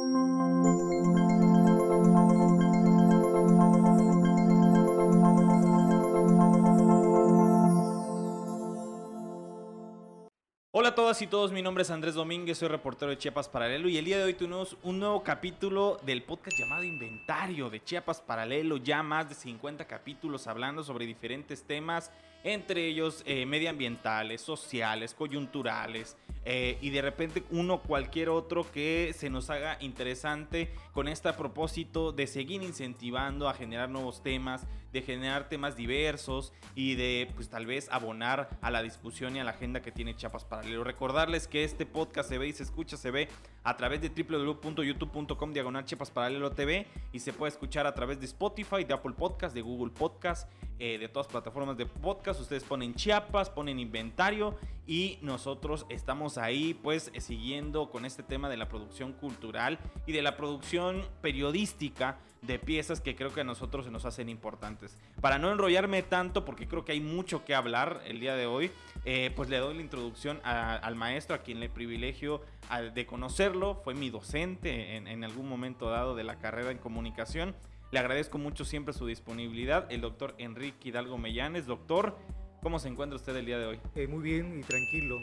Hola a todas y todos, mi nombre es Andrés Domínguez, soy reportero de Chiapas Paralelo y el día de hoy tenemos un nuevo capítulo del podcast llamado Inventario de Chiapas Paralelo, ya más de 50 capítulos hablando sobre diferentes temas, entre ellos eh, medioambientales, sociales, coyunturales, eh, y de repente uno cualquier otro que se nos haga interesante con este propósito de seguir incentivando a generar nuevos temas, de generar temas diversos y de pues tal vez abonar a la discusión y a la agenda que tiene Chiapas Paralelo. Recordarles que este podcast se ve y se escucha, se ve a través de www.youtube.com diagonal Chiapas Paralelo TV y se puede escuchar a través de Spotify, de Apple Podcast, de Google Podcast, eh, de todas plataformas de podcast. Ustedes ponen Chiapas, ponen inventario y nosotros estamos ahí pues siguiendo con este tema de la producción cultural y de la producción periodística de piezas que creo que a nosotros se nos hacen importantes. Para no enrollarme tanto, porque creo que hay mucho que hablar el día de hoy, eh, pues le doy la introducción al maestro, a quien le privilegio de conocerlo, fue mi docente en, en algún momento dado de la carrera en comunicación. Le agradezco mucho siempre su disponibilidad, el doctor Enrique Hidalgo Mellanes. Doctor, ¿cómo se encuentra usted el día de hoy? Eh, muy bien y tranquilo,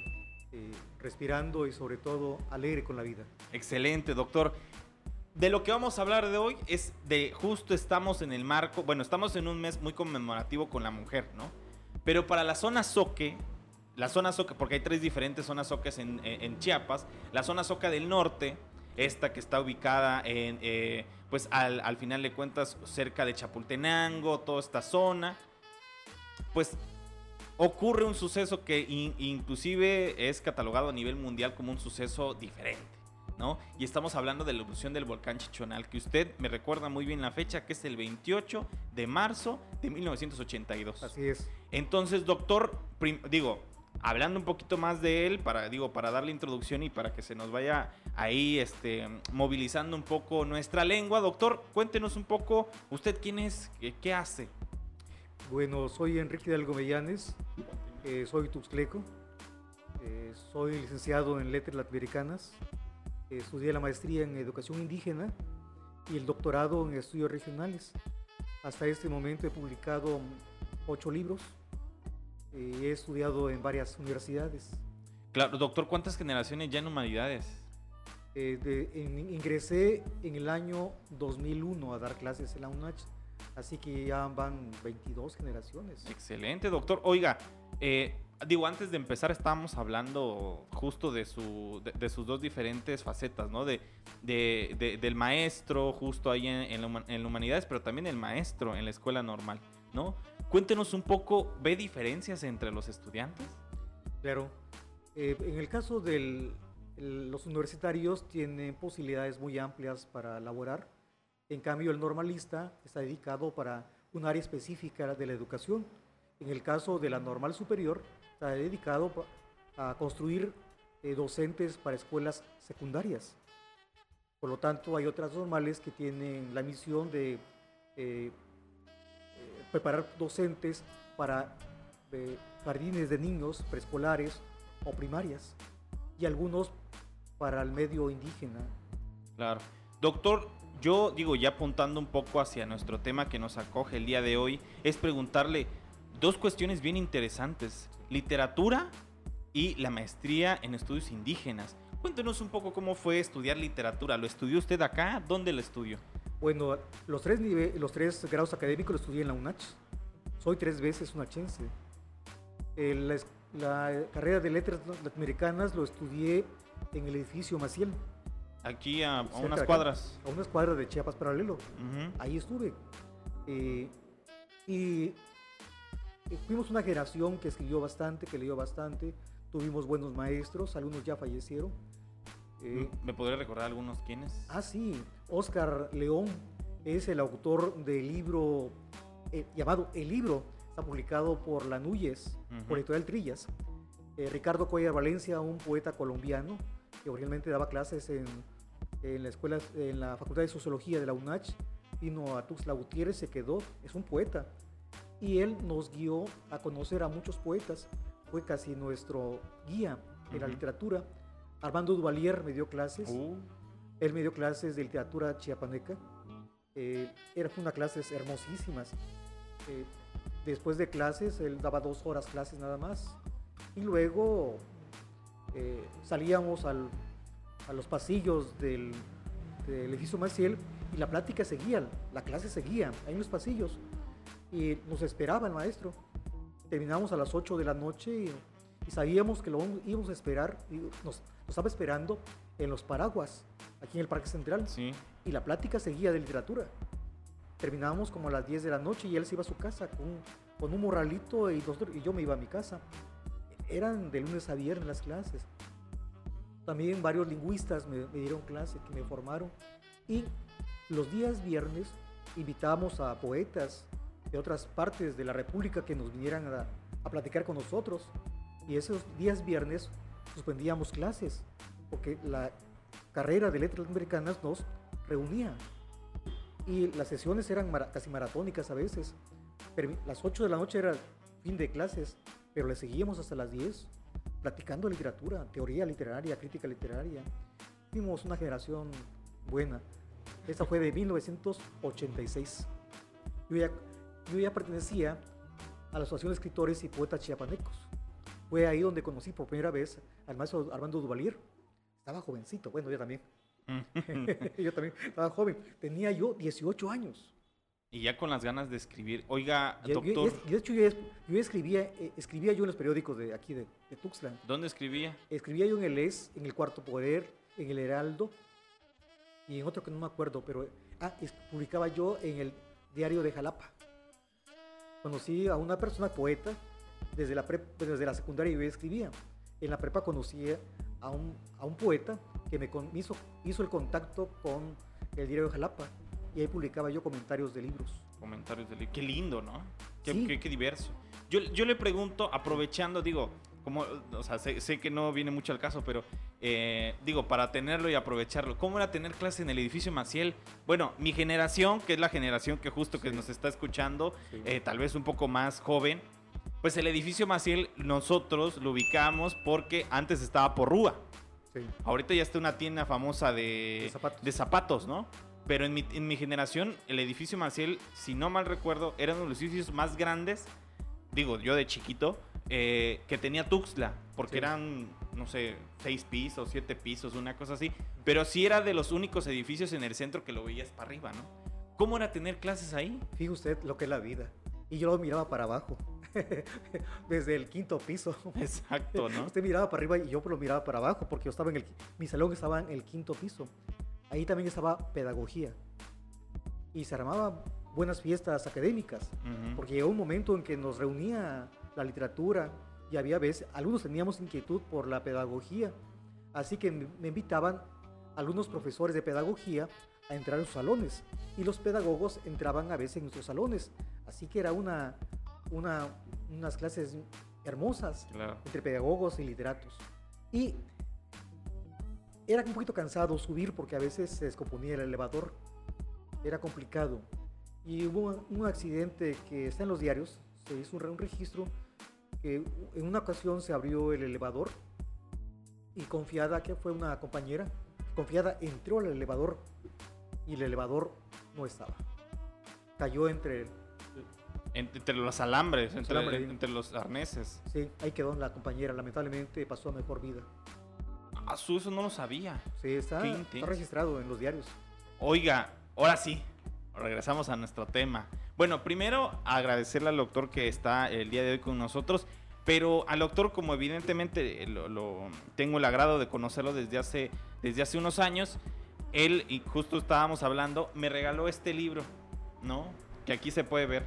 eh, respirando y sobre todo alegre con la vida. Excelente, doctor de lo que vamos a hablar de hoy es de justo estamos en el marco, bueno, estamos en un mes muy conmemorativo con la mujer, ¿no? Pero para la zona Soque, la zona Soque, porque hay tres diferentes zonas Soques en, Chiapas, la zona Soca del norte, esta que está ubicada en, eh, pues al, final de cuentas, cerca de Chapultenango, toda esta zona, pues ocurre un suceso que inclusive es catalogado a nivel mundial como un suceso diferente. ¿no? Y estamos hablando de la erupción del volcán Chichonal, que usted me recuerda muy bien la fecha, que es el 28 de marzo de 1982. Así es. Entonces, doctor, digo, hablando un poquito más de él, para, digo, para darle introducción y para que se nos vaya ahí este, movilizando un poco nuestra lengua, doctor, cuéntenos un poco, ¿usted quién es? ¿Qué, hace? Bueno, soy Enrique de Algomellanes, eh, soy tuxtleco, eh, soy licenciado en Letras Latinoamericanas, estudié la maestría en educación indígena y el doctorado en estudios regionales. Hasta este momento he publicado ocho libros eh, he estudiado en varias universidades. Claro, doctor, ¿cuántas generaciones ya en humanidades? Eh, ingresé en el año 2001 a dar clases en la UNACH, así que ya van 22 generaciones. Excelente, doctor. Oiga, eh, digo, antes de empezar estábamos hablando justo de, su, de, sus dos diferentes facetas, ¿no? De, de del maestro justo ahí en, en, la, humanidades, pero también el maestro en la escuela normal, ¿no? Cuéntenos un poco, ¿ve diferencias entre los estudiantes? Claro. Eh, en el caso de los universitarios tienen posibilidades muy amplias para laborar. En cambio, el normalista está dedicado para un área específica de la educación. En el caso de la normal superior, está dedicado a construir eh, docentes para escuelas secundarias. Por lo tanto, hay otras normales que tienen la misión de eh, preparar docentes para jardines de niños preescolares o primarias y algunos para el medio indígena. Claro. Doctor, yo digo, ya apuntando un poco hacia nuestro tema que nos acoge el día de hoy, es preguntarle dos cuestiones bien interesantes literatura y la maestría en estudios indígenas. Cuéntenos un poco cómo fue estudiar literatura. ¿Lo estudió usted acá? ¿Dónde lo estudió? Bueno, los tres, los tres grados académicos los estudié en la UNACH. Soy tres veces unachense. La, la carrera de letras latinoamericanas lo estudié en el edificio Maciel. Aquí a, unas cuadras. a unas cuadras de Chiapas Paralelo. Ahí estuve. Eh, y fuimos una generación que escribió bastante, que leyó bastante, tuvimos buenos maestros, algunos ya fallecieron. Eh, ¿Me podría recordar algunos quiénes? Ah, sí, Oscar León es el autor del libro eh, llamado El Libro, está publicado por La Núñez, por Editorial Trillas. Eh, Ricardo Cuellar Valencia, un poeta colombiano que originalmente daba clases en, en, la escuela, en la Facultad de Sociología de la UNACH, vino a Tuxtla Gutiérrez, se quedó, es un poeta. Y él nos guió a conocer a muchos poetas, fue casi nuestro guía en la literatura. Armando Duvalier me dio clases, uh. Él me dio clases de literatura chiapaneca. Eh, era una clases hermosísimas. Eh, después de clases, él daba dos horas clases nada más. Y luego eh, salíamos al, a los pasillos del, del edificio Maciel y la plática seguía, la clase seguía ahí en los pasillos. Y nos esperaba el maestro. Terminamos a las 8 de la noche y, y sabíamos que lo íbamos a esperar, nos, nos estaba esperando en los paraguas, aquí en el Parque Central. Sí. Y la plática seguía de literatura. Terminábamos como a las 10 de la noche y él se iba a su casa con, con un morralito y, yo me iba a mi casa. Eran de lunes a viernes las clases. También varios lingüistas me, me dieron clase, que me formaron. Y los días viernes invitábamos a poetas de otras partes de la República que nos vinieran a, a platicar con nosotros. Y esos días viernes suspendíamos clases, porque la carrera de letras americanas nos reunía. Y las sesiones eran casi maratónicas a veces. Las 8 de la noche era fin de clases, pero le seguíamos hasta las 10, platicando literatura, teoría literaria, crítica literaria. Fuimos una generación buena. Esta fue de 1986. Yo ya, yo ya pertenecía a la Asociación de Escritores y Poetas Chiapanecos. Fue ahí donde conocí por primera vez al maestro Armando Duvalier. Estaba jovencito, bueno, yo también. yo también estaba joven. Tenía yo 18 años. y ya con las ganas de escribir. Oiga, doctor, es- y de hecho, yo, yo escribía, eh, escribía yo en los periódicos de aquí de, de Tuxtlan. ¿dónde escribía? Escribía yo en el ES, en el Cuarto Poder, en el Heraldo y en otro que no me acuerdo, pero ah, es- publicaba yo en el Diario de Jalapa. Conocí a una persona poeta desde la, prep- desde la secundaria yo escribía. En la prepa conocí a un, a un poeta que me con- hizo, hizo el contacto con el Diario de Jalapa y ahí publicaba yo comentarios de libros. Comentarios del libro. Qué lindo, ¿no? Qué, Sí. qué- qué diverso. Yo, yo le pregunto, aprovechando, digo, como, o sea, sé, sé que no viene mucho al caso, pero eh, digo, para tenerlo y aprovecharlo, ¿cómo era tener clase en el edificio Maciel? Bueno, mi generación, que es la generación que justo que Sí. nos está escuchando, Sí. eh, tal vez un poco más joven, pues el edificio Maciel nosotros lo ubicamos porque antes estaba por Rúa. Sí. Ahorita ya está una tienda famosa de, De zapatos. de zapatos, ¿no? Pero en mi, en mi generación, el edificio Maciel, si no mal recuerdo, era uno de los edificios más grandes, digo yo de chiquito, eh, que tenía Tuxtla, porque Sí. eran, no sé, seis pisos, siete pisos, una cosa así. Pero sí era de los únicos edificios en el centro que lo veías para arriba, ¿no? ¿Cómo era tener clases ahí? Fíjese usted lo que es la vida. Y yo lo miraba para abajo, desde el quinto piso. Exacto, ¿no? Usted miraba para arriba y yo lo miraba para abajo porque yo estaba en el, mi salón estaba en el quinto piso. Ahí también estaba pedagogía. Y se armaban buenas fiestas académicas, porque llegó un momento en que nos reunía la literatura y había veces, algunos teníamos inquietud por la pedagogía, así que me me invitaban algunos profesores de pedagogía a entrar en sus salones y los pedagogos entraban a veces en nuestros salones, así que era una, una, unas clases hermosas Claro. entre pedagogos y literatos. Y era un poquito cansado subir porque a veces se descomponía el elevador, era complicado. Y hubo un, accidente que está en los diarios, se hizo un, re- un registro, que en una ocasión se abrió el elevador y confiada que fue una compañera, confiada entró al elevador y el elevador no estaba. Cayó entre, Entre los alambres, entre, alambres. entre los arneses. sí, ahí quedó la compañera, lamentablemente pasó a mejor vida. Ah, su, eso no lo sabía. Sí, está, está registrado en los diarios. Oiga, ahora sí, regresamos a nuestro tema. Bueno, primero agradecerle al doctor que está el día de hoy con nosotros, pero al doctor como evidentemente lo, lo- tengo el agrado de conocerlo desde hace, desde hace unos años, él, y justo estábamos hablando, me regaló este libro, ¿no? Que aquí se puede ver.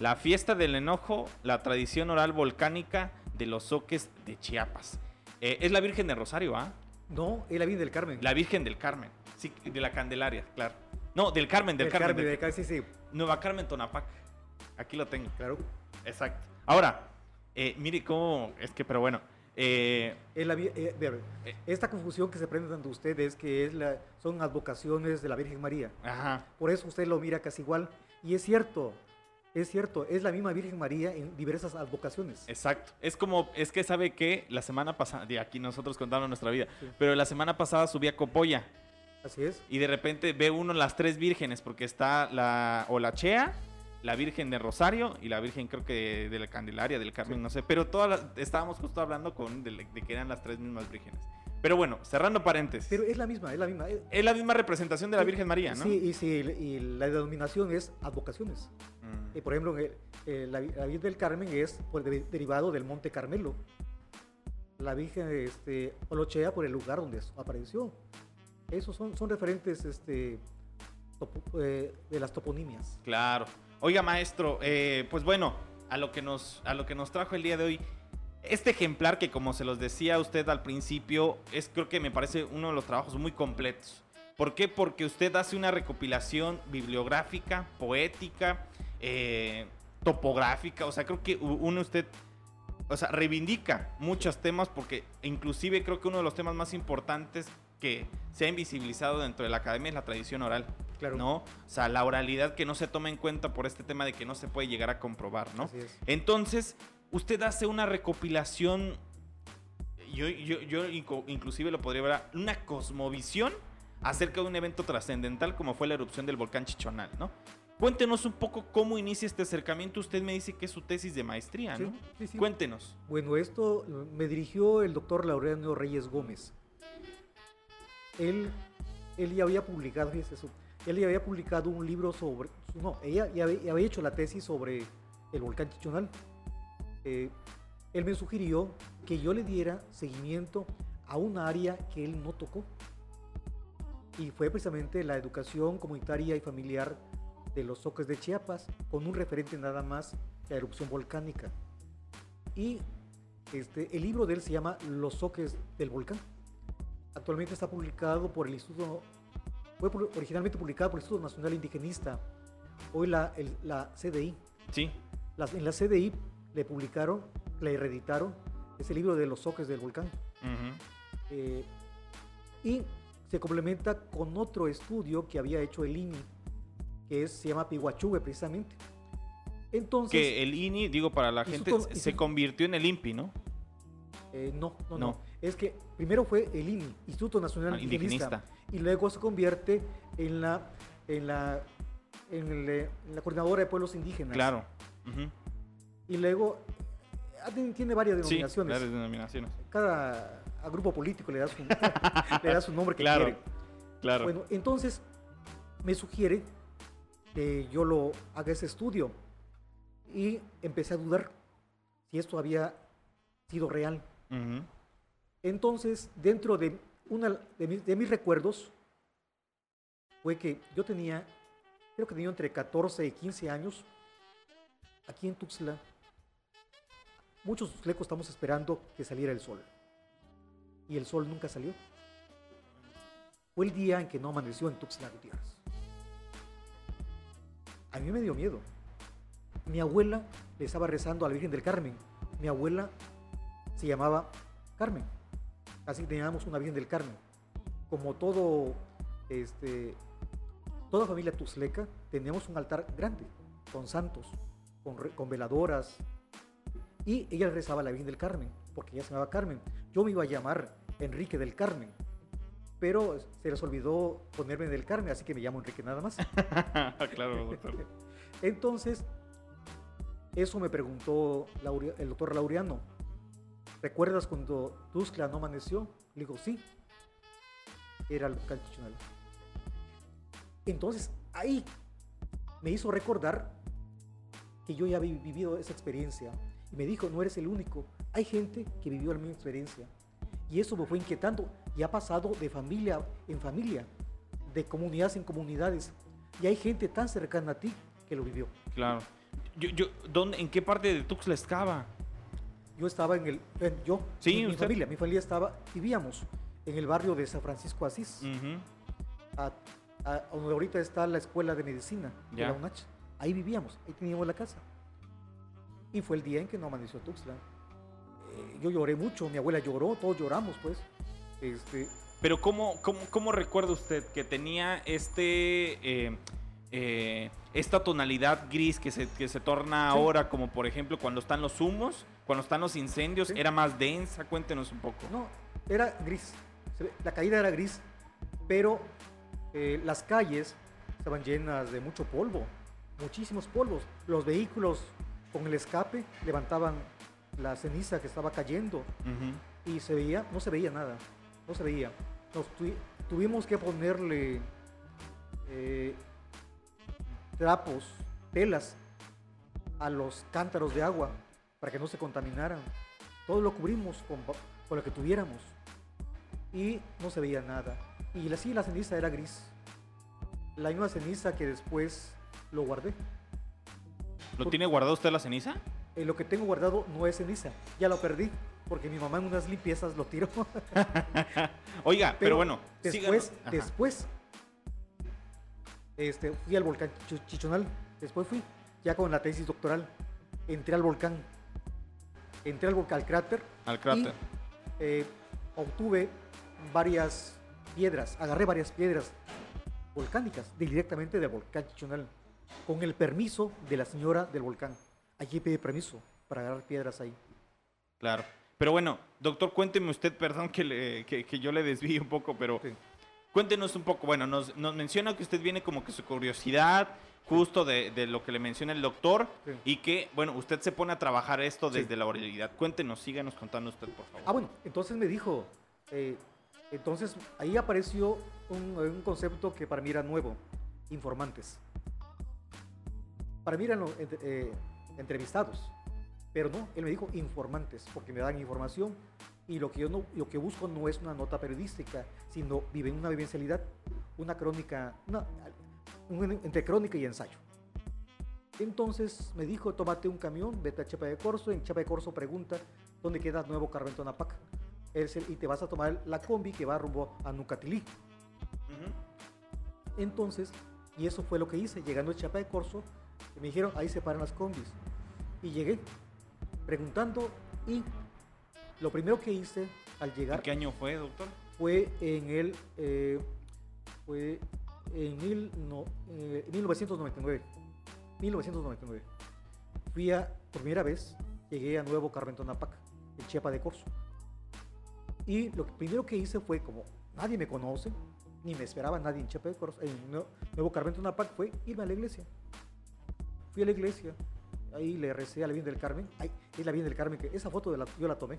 La fiesta del enojo, la tradición oral volcánica de los soques de Chiapas. Eh, es la Virgen de Rosario, ¿ah? No, es la Virgen del Carmen. La Virgen del Carmen. Sí, de la Candelaria, claro. No, del Carmen, del, del Carmen. Carmen, del- del sí, sí, Nueva Carmen Tonapac. Aquí lo tengo. claro. Exacto. Ahora, eh, mire cómo. Es que, pero bueno. eh, Es la esta confusión que se prende ante ustedes que es la, son advocaciones de la Virgen María. ajá. Por eso usted lo mira casi igual. Y es cierto, es cierto, es la misma Virgen María en diversas advocaciones. Exacto. Es como, es que sabe que la semana pasada, de aquí nosotros contamos nuestra vida, Sí. pero la semana pasada subí a Copolla. Así es. Y de repente ve uno las tres vírgenes, porque está la o la Chea, la Virgen de Rosario y la Virgen creo que de, la Candelaria, del Carmen, no sé. Pero todas las- estábamos justo hablando con de, de que eran las tres mismas vírgenes. Pero bueno, cerrando paréntesis. Pero es la misma, es la misma. eh, es la misma representación de la Virgen María, ¿no? Sí, y, sí, y la denominación es advocaciones. Mm. Eh, por ejemplo, el- la, la Virgen del Carmen es por de- derivado del Monte Carmelo. La Virgen este, Olochea por el lugar donde apareció. Esos son, son referentes este, topo- eh, de las toponimias. Claro. Oiga, maestro, eh, pues bueno, a lo, que nos, a lo que nos trajo el día de hoy. Este ejemplar que como se los decía a usted al principio, es creo que me parece uno de los trabajos muy completos. ¿Por qué? Porque usted hace una recopilación bibliográfica, poética, eh, topográfica. O sea, creo que uno usted, o sea, reivindica muchos temas porque inclusive creo que uno de los temas más importantes que se ha invisibilizado dentro de la academia es la tradición oral. Claro. ¿no? O sea, la oralidad que no se toma en cuenta por este tema de que no se puede llegar a comprobar, ¿no? Entonces, usted hace una recopilación, yo, yo, yo inclusive lo podría ver, una cosmovisión acerca de un evento trascendental como fue la erupción del volcán Chichonal, ¿no? Cuéntenos un poco cómo inicia este acercamiento. Usted me dice que es su tesis de maestría, ¿no? Sí, sí, sí. Cuéntenos. Bueno, esto me dirigió el doctor Laureano Reyes Gómez. Él, él ya había publicado, fíjese eso, él ya había publicado un libro sobre, no, ella ya había hecho la tesis sobre el volcán Chichonal. Eh, él me sugirió que yo le diera seguimiento a un área que él no tocó. Y fue precisamente la educación comunitaria y familiar de los soques de Chiapas, con un referente nada más, la erupción volcánica. Y este, el libro de él se llama Los soques del volcán. Actualmente está publicado por el Instituto, fue originalmente publicado por el Instituto Nacional Indigenista, hoy la, el- la CDI. Sí. Las- en la CDI le publicaron, le reeditaron ese libro de los soques del volcán. Eh, y se complementa con otro estudio que había hecho el INI, que es- se llama Pihuachube precisamente. Entonces, Que el INI, digo, para la gente, se convirtió en el INPI, ¿no? eh, no, no, No. no, Es que primero fue el INI, Instituto Nacional Ah, Indigenista, indigenista. y luego se convierte en la, en la, en el, en la coordinadora de pueblos indígenas. Claro. Ujú. Y luego ah, tiene- varias Sí, denominaciones. varias denominaciones. Cada a grupo político le da su, le da su nombre que Claro. quiere. Claro. Bueno, entonces me sugiere que yo lo haga ese estudio y empecé a dudar si esto había sido real. Entonces, dentro de, una, de, mis, de mis recuerdos, fue que yo tenía, creo que tenía entre 14 y 15 años, aquí en Tuxtla. Muchos tuxtlecos estamos esperando que saliera el sol. Y el sol nunca salió. Fue el día en que no amaneció en Tuxtla Gutiérrez. A mí me dio miedo. Mi abuela le estaba rezando a la Virgen del Carmen. Mi abuela se llamaba Carmen. Así teníamos una Virgen del Carmen. Como todo, este, toda familia tuzleca, teníamos un altar grande, con santos, con veladoras. Y ella rezaba a la Virgen del Carmen, porque ella se llamaba Carmen. Yo me iba a llamar Enrique del Carmen, pero se les olvidó ponerme del Carmen, así que me llamo Enrique nada más. claro, doctor. Entonces, eso me preguntó el doctor Laureano. ¿Recuerdas cuando Tuxtla no amaneció? Le digo, sí. Era el volcán Chichonal. Entonces, ahí me hizo recordar que yo ya había vivido esa experiencia. Y me dijo, no eres el único. Hay gente que vivió la misma experiencia. Y eso me fue inquietando. Y ha pasado de familia en familia, de comunidades en comunidades. Y hay gente tan cercana a ti que lo vivió. Claro. Yo, yo, ¿dónde, ¿En qué parte de Tuxtla estaba? Yo estaba en el. en- yo, Sí, mi, mi familia, mi familia estaba. Vivíamos en el barrio de San Francisco Asís, a- a- donde ahorita está la escuela de medicina de Ya. la UNACH. Ahí vivíamos, ahí teníamos la casa. Y fue el día en que no amaneció Tuxtla. Eh, yo lloré mucho, mi abuela lloró, todos lloramos, pues. Este, Pero ¿cómo, cómo, cómo recuerda usted que tenía este... eh, eh, esta tonalidad gris que se, que se torna Sí. ahora, como por ejemplo cuando están los humos, cuando están los incendios, Sí. era más densa, cuéntenos un poco. No, era gris. La caída era gris, pero eh, las calles estaban llenas de mucho polvo, muchísimos polvos. Los vehículos con el escape levantaban la ceniza que estaba cayendo Ujú. y se veía, no se veía nada, no se veía. Nos tu- tuvimos que ponerle eh, trapos, telas a los cántaros de agua para que no se contaminaran. Todo lo cubrimos con, con lo que tuviéramos y no se veía nada. Y la, sí, la ceniza era gris. La misma ceniza que después lo guardé. ¿Lo tiene guardado usted la ceniza? Eh, lo que tengo guardado no es ceniza, ya lo perdí porque mi mamá en unas limpiezas lo tiró. Oiga, pero, bueno, después, después, este, fui al volcán Chicho- Chichonal. Después fui, ya con la tesis doctoral, entré al volcán. Entré al volcán, al cráter. Al cráter. Y, eh, obtuve varias piedras, agarré varias piedras volcánicas directamente del volcán Chichonal, con el permiso de la señora del volcán. Allí pedí permiso para agarrar piedras ahí. Claro. Pero bueno, doctor, cuénteme usted, perdón que, le- que- que yo le desvíe un poco, pero Sí. cuéntenos un poco. Bueno, nos, nos menciona que usted viene como que su curiosidad, justo de, de lo que le menciona el doctor, Sí. y que, bueno, usted se pone a trabajar esto Sí. desde la oralidad. Cuéntenos, síganos contando usted, por favor. Ah, bueno, entonces me dijo, eh, entonces ahí apareció un, un concepto que para mí era nuevo, informantes. Para mí eran los, ent- eh, entrevistados, pero no, él me dijo informantes, porque me dan información y lo que yo no, lo que busco no es una nota periodística, sino vive una vivencialidad, una crónica, una, un- entre crónica y ensayo. Entonces me dijo, tómate un camión, vete a Chapa de Corso, en Chapa de Corso pregunta dónde queda Nuevo. Es el- y te vas a tomar la combi que va rumbo a Nucatilí. Entonces, y eso fue lo que hice, llegando a Chapa de Corso, me dijeron, ahí se paran las combis. Y llegué preguntando y lo primero que hice al ¿En llegar qué año fue, doctor? fue en el eh, fue en mil no- eh, 1999 1999 fui a por primera vez llegué a Nuevo Carvento Napac en Chiapa de Corzo y lo primero que hice fue como nadie me conoce ni me esperaba nadie en Chiapa de Corzo en Nue- Nuevo Carvento Napac fue irme a la iglesia fui a la iglesia ahí le recé a la Virgen del Carmen Ay, es la Virgen del Carmen que esa foto de la- yo la tomé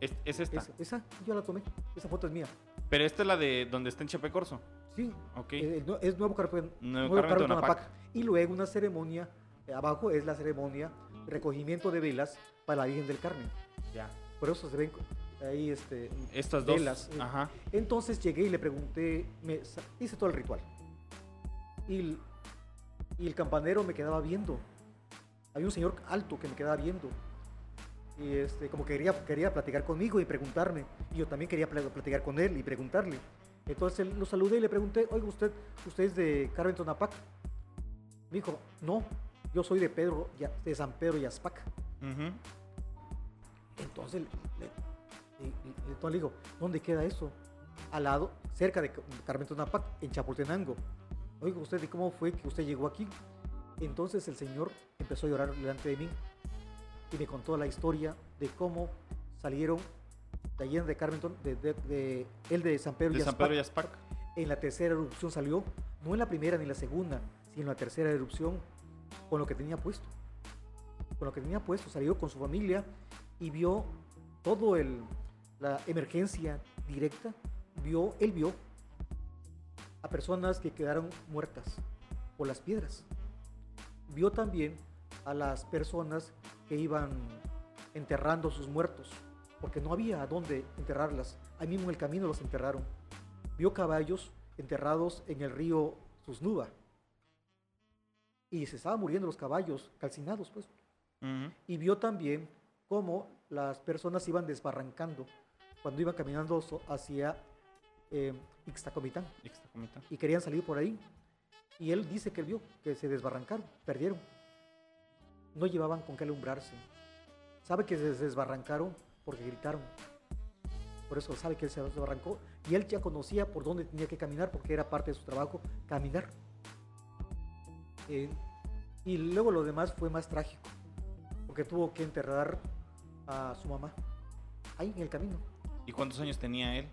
Es, es esta. esa, esa yo la tomé esa foto es mía Pero esta es la de donde está en Chapecorso. Sí, Ok. eh, es Nuevo Carmen, Nuevo Nuevo Carmen Tonapac. Y luego una ceremonia, eh, abajo es la ceremonia recogimiento de velas para la Virgen del Carmen. Ya. Por eso se ven ahí este, Estas dos. velas. eh. Ajá. Entonces llegué y le pregunté, me, hice todo el ritual. Y y el campanero me quedaba viendo. Había un señor alto que me quedaba viendo. Y este, como que quería, quería platicar conmigo y preguntarme. Y yo también quería pla- platicar con él y preguntarle. Entonces lo saludé y le pregunté, oiga, ¿usted, usted es de Carmen Tonapac? Me dijo, no, yo soy de Pedro, de San Pedro Yazpac. Ujú. Entonces le, y- y- entonces le digo, ¿dónde queda eso? Al lado, cerca de Ca- Carmen Tonapac, en Chapultenango. Oiga, ¿usted y cómo fue que usted llegó aquí? Entonces el señor empezó a llorar delante de mí y me contó la historia de cómo salieron de allí de Carmen, Ton- de, de- de- él de San Pedro De San. Pedro Yazpac. En la tercera erupción salió, no en la primera ni en la segunda, sino en la tercera erupción con lo que tenía puesto. Con lo que tenía puesto, salió con su familia y vio todo el la emergencia directa, vio, él vio a personas que quedaron muertas por las piedras. Vio también a las personas que iban enterrando sus muertos, porque no había a dónde enterrarlas. Ahí mismo en el camino los enterraron. Vio caballos enterrados en el río Susnuba. Y se estaban muriendo los caballos, calcinados, pues. Y vio también cómo las personas iban desbarrancando cuando iban caminando hacia eh, Ixtacomitán Ixtacomita. y querían salir por ahí. Y él dice que vio que se desbarrancaron, perdieron. No llevaban con qué alumbrarse. Sabe que se desbarrancaron porque gritaron. Por eso sabe que él se desbarrancó. Y él ya conocía por dónde tenía que caminar porque era parte de su trabajo caminar. Eh, y luego lo demás fue más trágico. Porque tuvo que enterrar a su mamá ahí en el camino. ¿Y cuántos años tenía él?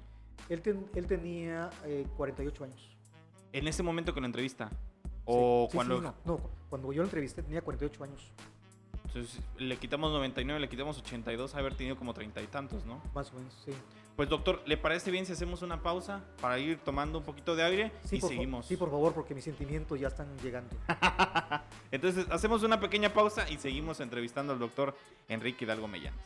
Él, ten- él tenía eh, 48 años. En ese momento que lo entrevista. O Sí, cuando... sí, no, no, cuando yo lo entrevisté tenía 48 años, Entonces, le quitamos 99, le quitamos 82, haber tenido como treinta y tantos, ¿no? más o menos, sí. Pues doctor, ¿le parece bien si hacemos una pausa para ir tomando un poquito de aire Sí, y seguimos? Sí, por favor, porque mis sentimientos ya están llegando. Entonces, hacemos una pequeña pausa y seguimos entrevistando al doctor Enrique Hidalgo Mellanes.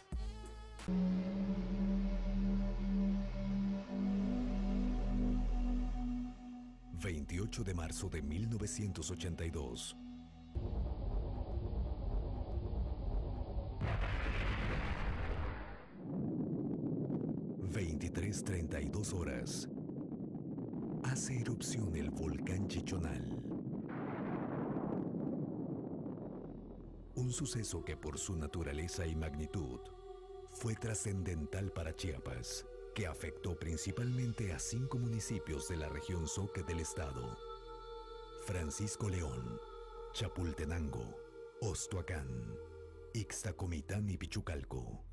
28 de marzo de 1982. ...23.32 horas... ...hace erupción el volcán Chichonal... Un suceso que por su naturaleza y magnitud... ...fue trascendental para Chiapas... ...que afectó principalmente a cinco municipios de la región Soque del estado... ...Francisco León... ...Chapultenango... ...Ostoacán... Ixtacomitán y Pichucalco...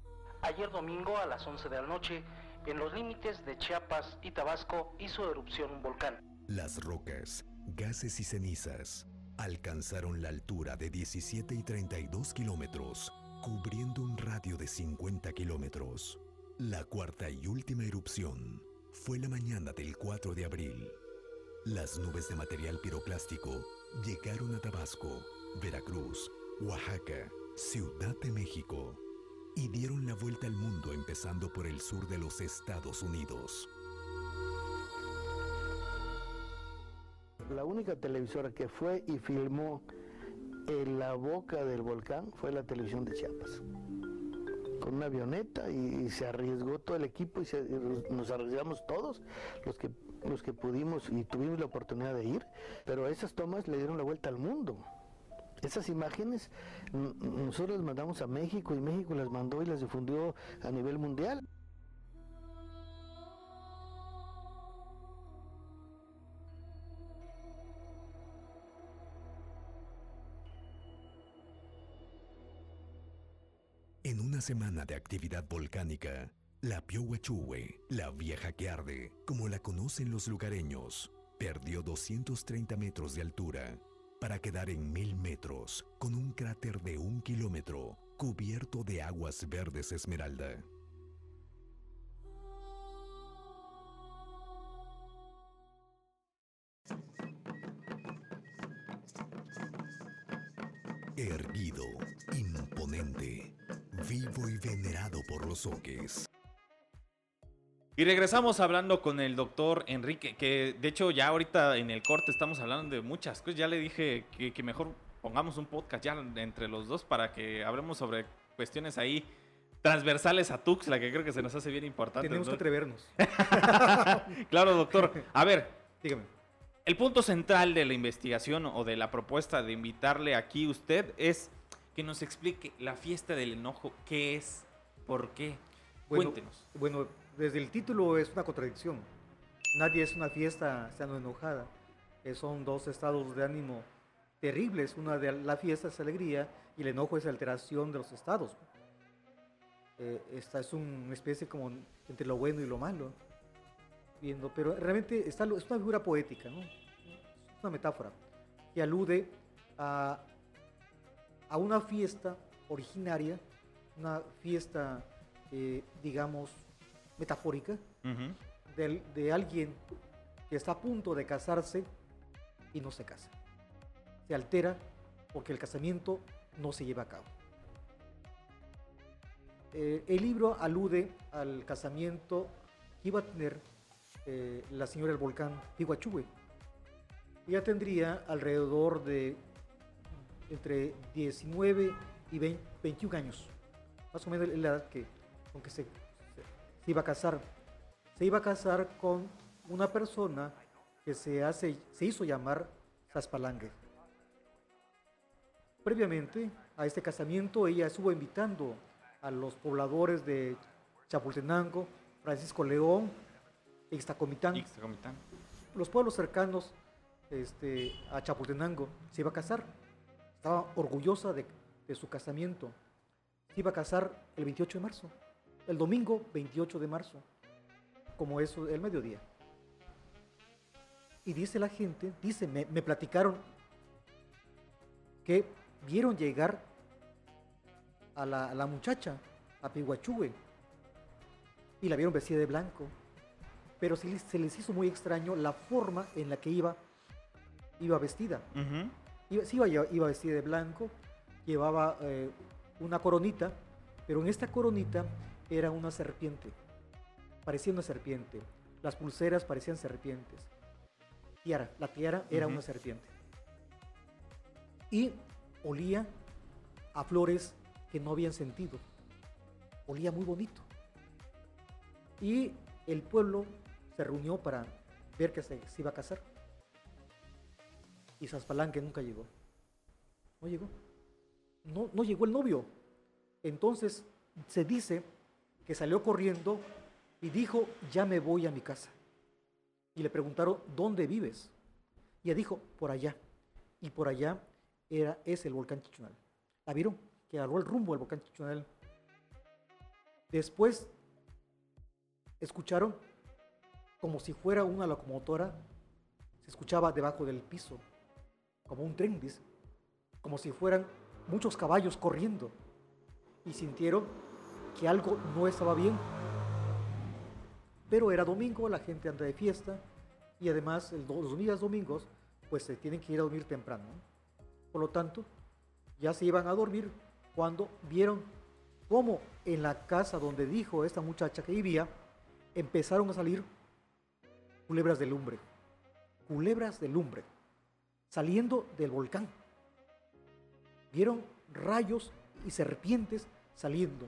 Ayer domingo a las 11 de la noche, en los límites de Chiapas y Tabasco hizo erupción un volcán. Las rocas, gases y cenizas alcanzaron la altura de 17 y 32 kilómetros, cubriendo un radio de 50 kilómetros. La cuarta y última erupción fue la mañana del 4 de abril. Las nubes de material piroclástico llegaron a Tabasco, Veracruz, Oaxaca, Ciudad de México y dieron la vuelta al mundo empezando por el sur de los Estados Unidos. La única televisora que fue y filmó en la boca del volcán fue la televisión de Chiapas. Con una avioneta y, se arriesgó todo el equipo y, se- nos arriesgamos todos los que, los que pudimos y tuvimos la oportunidad de ir, pero esas tomas le dieron la vuelta al mundo. Esas imágenes nosotros las mandamos a México y México las mandó y las difundió a nivel mundial. En una semana de actividad volcánica, la Piohuachúhue, la vieja que arde, como la conocen los lugareños, perdió 230 metros de altura para quedar en mil metros con un cráter de un kilómetro cubierto de aguas verdes esmeralda. Y regresamos hablando con el doctor Enrique, que de hecho ya ahorita en el corte estamos hablando de muchas cosas. Ya le dije que, que mejor pongamos un podcast ya entre los dos para que hablemos sobre cuestiones ahí transversales a Tuxtla, que creo que se nos hace bien importante. Tenemos que ¿no? atrevernos. Claro, doctor. A ver, Dígame. el punto central de la investigación o de la propuesta de invitarle aquí usted es que nos explique la fiesta del enojo, qué es, por qué. Bueno, Cuéntenos. Bueno, desde el título es una contradicción. Nadie es una fiesta estando enojada. Eh, son dos estados de ánimo terribles. Una de la fiesta es alegría y el enojo es alteración de los estados. Eh, esta es una especie como entre lo bueno y lo malo. Viendo, pero realmente está, es una figura poética, ¿no? Es una metáfora que alude a, a una fiesta originaria, una fiesta, eh, digamos, metafórica, de, alguien que está a punto de casarse y no se casa. Se altera porque el casamiento no se lleva a cabo. Eh, el libro alude al casamiento que iba a tener eh, la señora del volcán Pihuachue. Ella tendría alrededor de entre 19 y 20 21 años. Más o menos la edad que, con que se, se- se iba a casar. Se iba a casar con una persona que se, hace, se hizo llamar Zaspalangue. Previamente a este casamiento, ella estuvo invitando a los pobladores de Chapultenango, Francisco León, Ixtacomitán, Ixtacomitán. los pueblos cercanos este, a Chapultenango, se iba a casar. Estaba orgullosa de, de su casamiento. Se iba a casar el 28 de marzo, el domingo 28 de marzo, como eso, el mediodía. Y dice la gente, dice, me, me platicaron que vieron llegar a la, a la muchacha, a Pihuachue, y la vieron vestida de blanco. Pero se les, se les hizo muy extraño la forma en la que iba, iba vestida. Iba, sí, iba, iba vestida de blanco, llevaba eh, una coronita, pero en esta coronita era una serpiente. Parecía una serpiente. Las pulseras parecían serpientes. Tiara, la tiara era una serpiente. Y olía a flores que no habían sentido. Olía muy bonito. Y el pueblo se reunió para ver que se, se iba a casar. Y Zaspalanque nunca llegó. No llegó. No, no llegó el novio. Entonces se dice que salió corriendo y dijo, ya me voy a mi casa. Y le preguntaron, ¿dónde vives? Y ella dijo, por allá. Y por allá era, es el volcán Chichunal. ¿La vieron? Que agarró el rumbo del volcán Chichunal. Después escucharon como si fuera una locomotora, se escuchaba debajo del piso, como un tren, como si fueran muchos caballos corriendo, y sintieron que algo no estaba bien. Pero era domingo, la gente anda de fiesta, y además los días domingos, pues se tienen que ir a dormir temprano. ¿no? Por lo tanto, ya se iban a dormir cuando vieron cómo en la casa donde dijo esta muchacha que vivía, empezaron a salir culebras de lumbre. Culebras de lumbre. Saliendo del volcán. Vieron rayos y serpientes saliendo.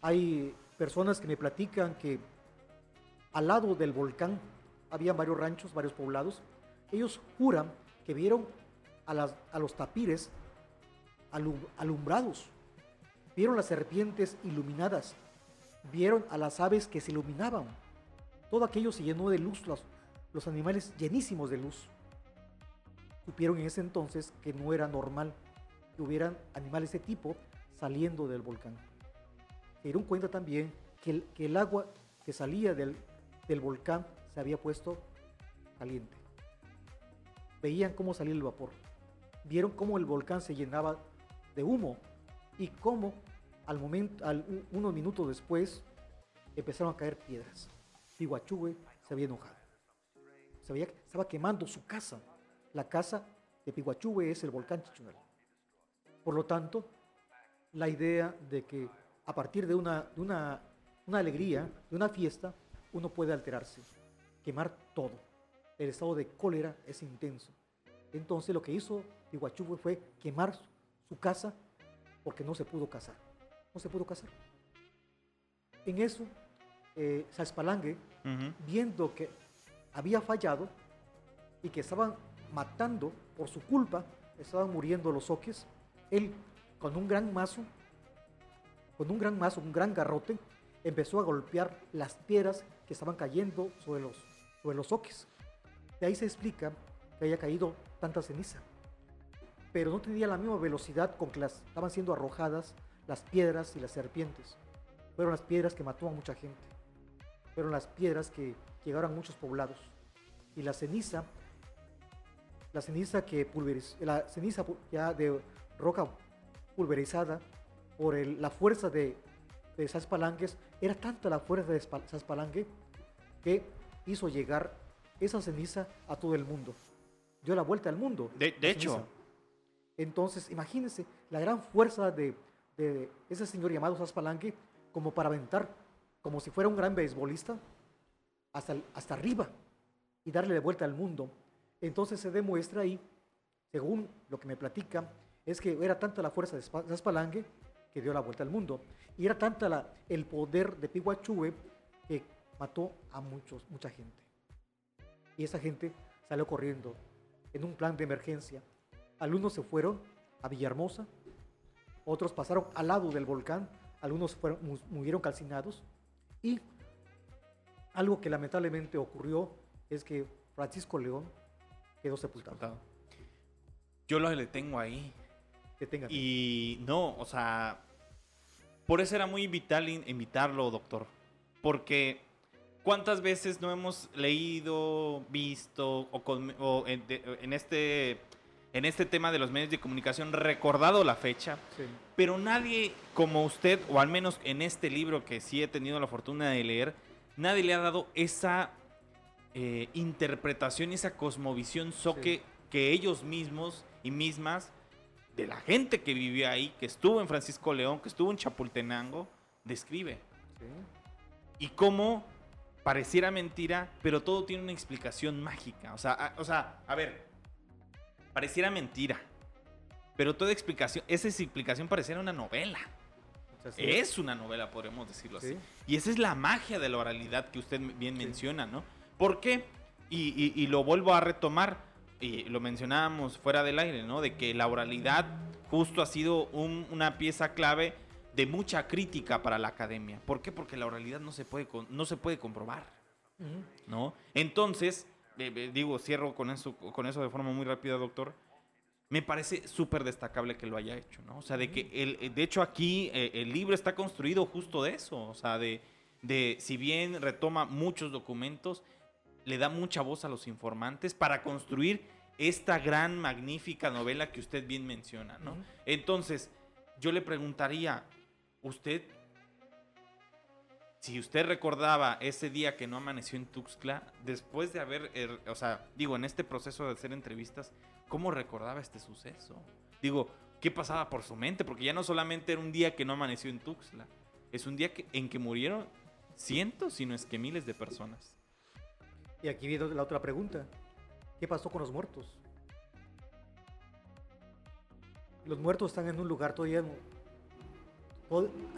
Hay personas que me platican que al lado del volcán había varios ranchos, varios poblados. Ellos juran que vieron a, las- a los tapires alum- alumbrados. Vieron las serpientes iluminadas. Vieron a las aves que se iluminaban. Todo aquello se llenó de luz, los animales llenísimos de luz. Supieron en ese entonces que no era normal que hubieran animales de tipo saliendo del volcán. Se dieron cuenta también que el, agua que salía del, volcán se había puesto caliente. Veían cómo salía el vapor. Vieron cómo el volcán se llenaba de humo y cómo al momento, al, unos minutos después empezaron a caer piedras. Pihuachue se había enojado. Se había- estaba quemando su casa. La casa de Pihuachue es el volcán Chichunal. Por lo tanto, la idea de que a partir de una, de una, una alegría, de una fiesta, uno puede alterarse, quemar todo. El estado de cólera es intenso. Entonces lo que hizo Pihuachue fue quemar su casa porque no se pudo casar. No se pudo casar. En eso, eh, Saspalangue, viendo que había fallado y que estaban matando por su culpa, estaban muriendo los soques, él con un gran mazo, con un gran mazo, un gran garrote, empezó a golpear las piedras que estaban cayendo sobre los, sobre los soques. De ahí se explica que haya caído tanta ceniza. Pero no tenía la misma velocidad con que las estaban siendo arrojadas las piedras y las serpientes. Fueron las piedras que mató a mucha gente fueron las piedras que llegaron a muchos poblados. Y la ceniza, la ceniza que pulveriz, la ceniza ya de roca pulverizada por el- la fuerza de, de Saspalanques, era tanta la fuerza de Spa- Saspalanque que hizo llegar esa ceniza a todo el mundo. Dio la vuelta al mundo. De, la de hecho. Entonces, imagínense la gran fuerza de, de ese señor llamado Saspalanque como para aventar, como si fuera un gran beisbolista, hasta, hasta arriba y darle de vuelta al mundo. Entonces se demuestra ahí, según lo que me platican, es que era tanta la fuerza de Spa- Saspalanque que dio la vuelta al mundo. Y era tanta la, el poder de Pihuachue que mató a muchos, mucha gente. Y esa gente salió corriendo en un plan de emergencia. Algunos se fueron a Villahermosa, otros pasaron al lado del volcán, algunos murieron calcinados y algo que lamentablemente ocurrió es que Francisco León quedó sepultado. yo lo le tengo ahí. Que tengan. Y no, o sea, por eso era muy vital in- invitarlo, doctor. Porque ¿Cuántas veces no hemos leído, visto o, con- o en, de- en este, en este tema de los medios de comunicación recordado la fecha? Sí. Pero nadie como usted, o al menos en este libro que sí he tenido la fortuna de leer, nadie le ha dado esa eh, interpretación esa cosmovisión soque que ellos mismos y mismas, de la gente que vivió ahí, que estuvo en Francisco León, que estuvo en Chapultenango, describe. sí. Y cómo pareciera mentira, pero todo tiene una explicación mágica. O sea, a, o sea, a ver, pareciera mentira, pero toda explicación, esa explicación pareciera una novela. Es una novela, podemos decirlo así. Sí. Y esa es la magia de la oralidad que usted bien menciona, ¿no? ¿Por qué? Y, y- y lo vuelvo a retomar, y lo mencionábamos fuera del aire, ¿no? De que la oralidad justo ha sido un- una pieza clave de mucha crítica para la academia. ¿Por qué? Porque la oralidad no se puede, no se puede comprobar. ¿no? Entonces, eh, eh, digo, cierro con eso, con eso de forma muy rápida, doctor. Me parece súper destacable que lo haya hecho, ¿no? O sea, de que, el, de hecho, aquí eh, el libro está construido justo de eso, o sea, de, de, si bien retoma muchos documentos, le da mucha voz a los informantes para construir esta gran, magnífica novela que usted bien menciona, ¿no? Entonces, yo le preguntaría, ¿usted si usted recordaba ese día que no amaneció en Tuxtla, después de haber, er, o sea, digo, en este proceso de hacer entrevistas, ¿cómo recordaba este suceso? Digo, ¿qué pasaba por su mente? Porque ya no solamente era un día que no amaneció en Tuxtla, es un día que, en que murieron cientos, si no es que miles de personas. Y aquí viene la otra pregunta. ¿Qué pasó con los muertos? Los muertos están en un lugar todavía...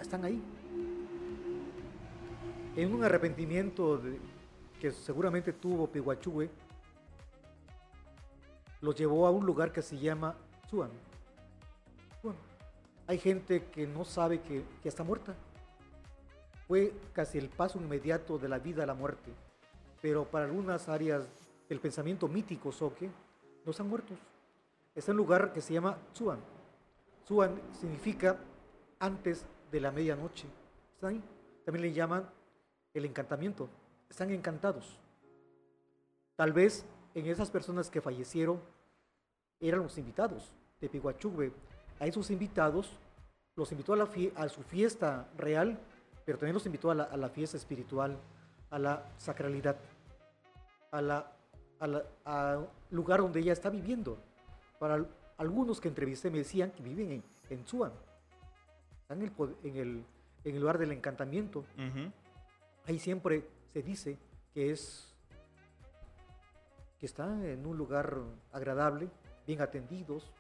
están ahí. En un arrepentimiento que seguramente tuvo Pihuachue, los llevó a un lugar que se llama Suan. Hay gente que no sabe que está muerta. Fue casi el paso inmediato de la vida a la muerte pero para algunas áreas del pensamiento mítico soque no están muertos. Está en un lugar que se llama Tsuan. Tsuan significa antes de la medianoche. ¿Están? También le llaman el encantamiento. Están encantados. Tal vez en esas personas que fallecieron eran los invitados de Piguachugbe. A esos invitados los invitó a, la su fiesta real, pero también los invitó a la, a la fiesta espiritual, a la sacralidad, a la, a la- a lugar donde ella está viviendo. Para al- algunos que entrevisté me decían que viven en, en están en el, en, el, en el lugar del encantamiento. Ujú. Ahí siempre se dice que es que están en un lugar agradable, bien atendidos,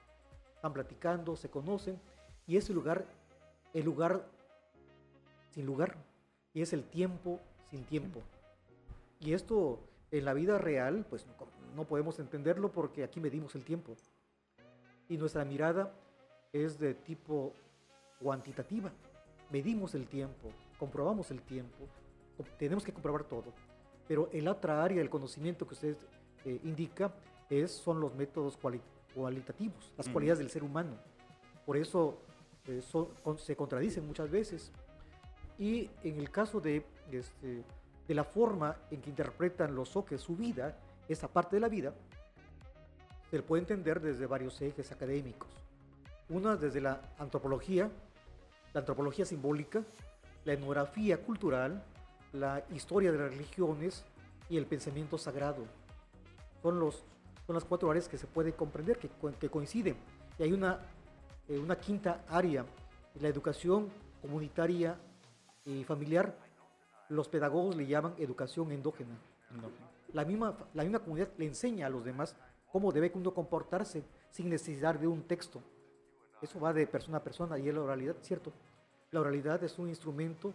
están platicando, se conocen, y ese lugar, el lugar sin lugar, y es el tiempo sin tiempo. Y esto en la vida real, pues no, no podemos entenderlo porque aquí medimos el tiempo. Y nuestra mirada es de tipo cuantitativa. Medimos el tiempo, comprobamos el tiempo, tenemos que comprobar todo. Pero el otra área del conocimiento que usted eh, indica es, son los métodos cuali- cualitativos, las Ujú. cualidades del ser humano. Por eso eh, son- con- se contradicen muchas veces. Y en el caso de, este, de la forma en que interpretan los soques su vida, esa parte de la vida, se puede entender desde varios ejes académicos. Una desde la antropología, la antropología simbólica, la etnografía cultural, la historia de las religiones y el pensamiento sagrado. Son, los, son las cuatro áreas que se puede comprender, que, que coinciden. Y hay una, eh, una quinta área, la educación comunitaria y familiar. Los pedagogos le llaman educación endógena. La misma, la misma comunidad le enseña a los demás cómo debe uno comportarse sin necesidad de un texto. Eso va de persona a persona y es la oralidad, ¿cierto? La oralidad es un instrumento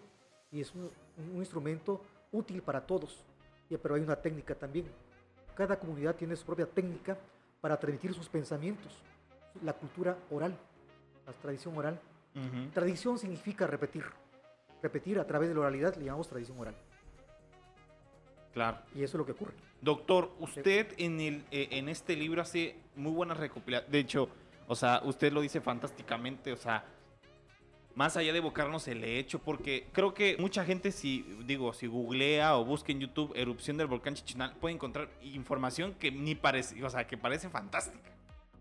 y es un, un instrumento útil para todos, y- pero hay una técnica también. Cada comunidad tiene su propia técnica para transmitir sus pensamientos. La cultura oral, la tradición oral. Tradición significa repetir. Repetir a través de la oralidad le llamamos tradición oral. Claro. Y eso es lo que ocurre. Doctor, usted en, el, eh, en este libro hace muy buenas recopilaciones. De hecho, o sea, usted lo dice fantásticamente. O sea, más allá de evocarnos el hecho, porque creo que mucha gente, si digo, si googlea o busca en YouTube erupción del volcán Chichinal, puede encontrar información que ni parece, o sea, que parece fantástica.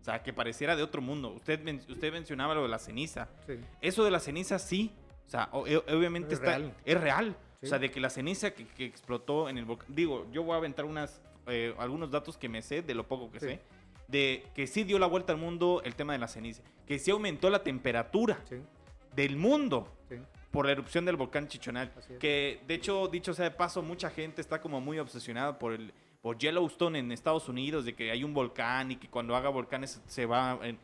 O sea, que pareciera de otro mundo. Usted, usted mencionaba lo de la ceniza. Sí. Eso de la ceniza sí. O sea, e- obviamente Es está, real. es real. Sí. O sea, de que la ceniza que, que explotó en el volcán. Digo, yo voy a aventar unas, eh, algunos datos que me sé, de lo poco que Sí. sé. De que sí dio la vuelta al mundo el tema de la ceniza. Que sí aumentó la temperatura Sí, del mundo por la erupción del volcán Chichonal. Es. Que de hecho, dicho sea de paso, mucha gente está como muy obsesionada por el por Yellowstone en Estados Unidos, de que hay un volcán y que cuando haga volcanes se va... en-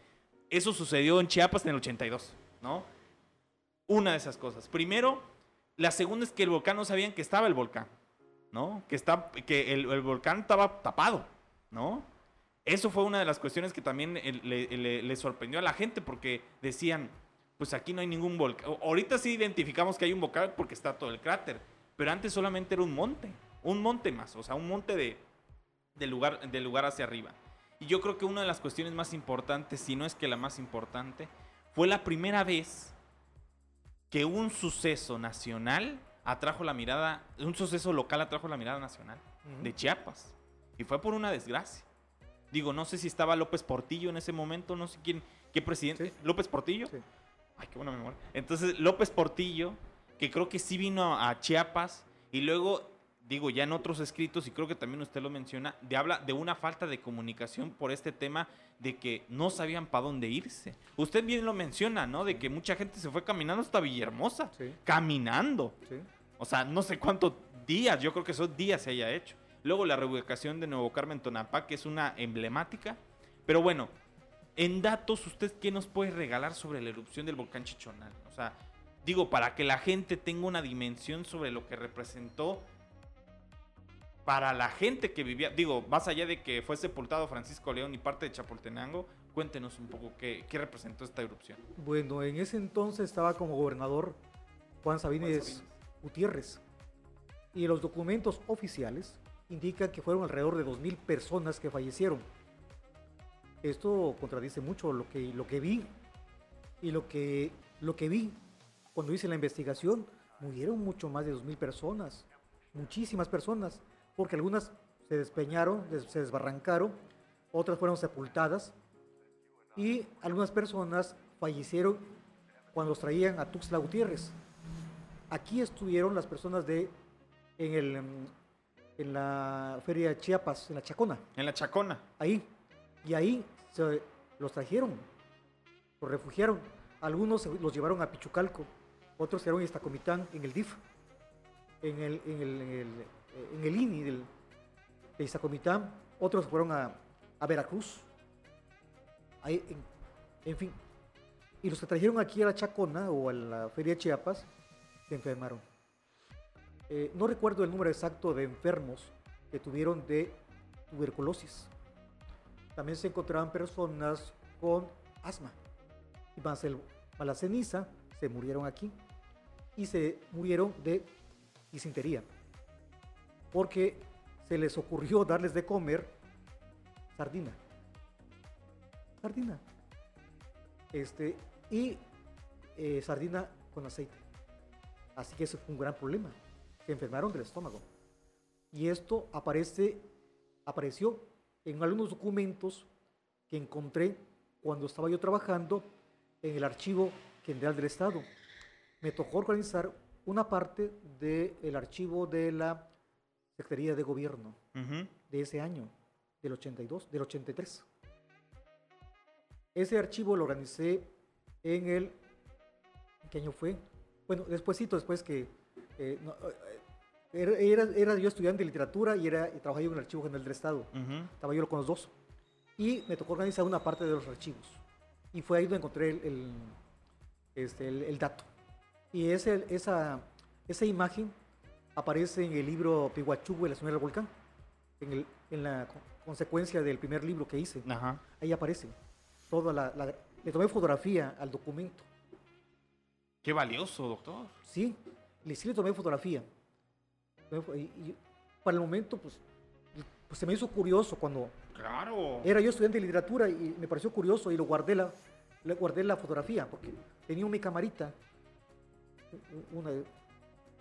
Eso sucedió en Chiapas en el 82, ¿no? Una de esas cosas. Primero, la segunda es que el volcán no sabían que estaba el volcán, ¿no? Que, está, que el, volcán estaba tapado, ¿no? Eso fue una de las cuestiones que también eh, le, sorprendió a la gente porque decían, pues aquí no hay ningún volcán. Ahorita sí identificamos que hay un volcán porque está todo el cráter, pero antes solamente era un monte, un monte más, o sea, un monte de, de lugar, de lugar hacia arriba. Y yo creo que una de las cuestiones más importantes, si no es que la más importante, fue la primera vez que un suceso nacional atrajo la mirada, un suceso local atrajo la mirada nacional de Chiapas. Y fue por una desgracia. Digo, no sé si estaba López Portillo en ese momento, no sé quién, qué presidente. Sí. ¿López Portillo? Sí. Ay, qué buena memoria. Entonces, López Portillo, que creo que sí vino a Chiapas, y luego, digo, ya en otros escritos, y creo que también usted lo menciona, de habla de una falta de comunicación por este tema de que no sabían para dónde irse. Usted bien lo menciona, ¿no? De que mucha gente se fue caminando hasta Villahermosa. Sí, Caminando. sí. O sea, no sé cuántos días, yo creo que esos días se haya hecho. Luego la reubicación de Nuevo Carmen Tonapá, que es una emblemática. Pero bueno, en datos, ¿usted qué nos puede regalar sobre la erupción del volcán Chichonal? O sea, digo, para que la gente tenga una dimensión sobre lo que representó para la gente que vivía, digo, más allá de que fue sepultado Francisco León y parte de Chapultenango, cuéntenos un poco qué, qué representó esta erupción. Bueno, en ese entonces estaba como gobernador Juan Sabines, Sabines. Gutiérrez. Y los documentos oficiales indican que fueron alrededor de 2.000 personas que fallecieron. Esto contradice mucho lo que, lo que vi. Y lo que, lo que vi cuando hice la investigación, murieron mucho más de 2.000 personas. Muchísimas personas. Porque algunas se despeñaron, des- se desbarrancaron, otras fueron sepultadas y algunas personas fallecieron cuando los traían a Tuxtla Gutiérrez. Aquí estuvieron las personas de en el en la feria de Chiapas, en la Chacona, En la Chacona. ahí. Y ahí se los trajeron, los refugiaron. Algunos se- los llevaron a Pichucalco, otros quedaron en Iztacomitán, en el DIF, en el, en el, en el, eh, en el INI del, de Iztacomitán, otros fueron a, a Veracruz. Ahí, en, en fin. Y los que trajeron aquí a la Chacona o a la Feria de Chiapas se enfermaron. Eh, no recuerdo el número exacto de enfermos que tuvieron de tuberculosis. También se encontraban personas con asma. Y más, el, la ceniza se murieron aquí. Y se murieron de disentería. Porque se les ocurrió darles de comer sardina. Sardina. Este, y eh, sardina con aceite. Así que eso fue un gran problema. Se enfermaron del estómago. Y esto aparece, apareció en algunos documentos que encontré cuando estaba yo trabajando en el Archivo General del Estado. Me tocó organizar una parte del archivo de la Secretaría de Gobierno Ujú. de ese año, del 82, del 83. Ese archivo lo organicé en el... ¿en ¿Qué año fue? Bueno, despuésito, después que... eh, no, eh, era, era- era yo estudiante de literatura y, era, y trabajaba yo en el Archivo General del Estado. Ujú. Estaba yo con los dos. Y me tocó organizar una parte de los archivos. Y fue ahí donde encontré el, el, este, el, el dato. Y ese, esa, esa imagen aparece en el libro Pihuachugüe, la señora del volcán. En, el- en la co- consecuencia del primer libro que hice. Ajá. Ahí aparece. Toda la, la- le tomé fotografía al documento. Qué valioso, doctor. Sí, le, sí le tomé fotografía. Y, y para el momento, pues, pues se me hizo curioso cuando Claro. Era yo estudiante de literatura y me pareció curioso y lo guardé la, le guardé la fotografía porque tenía mi camarita una,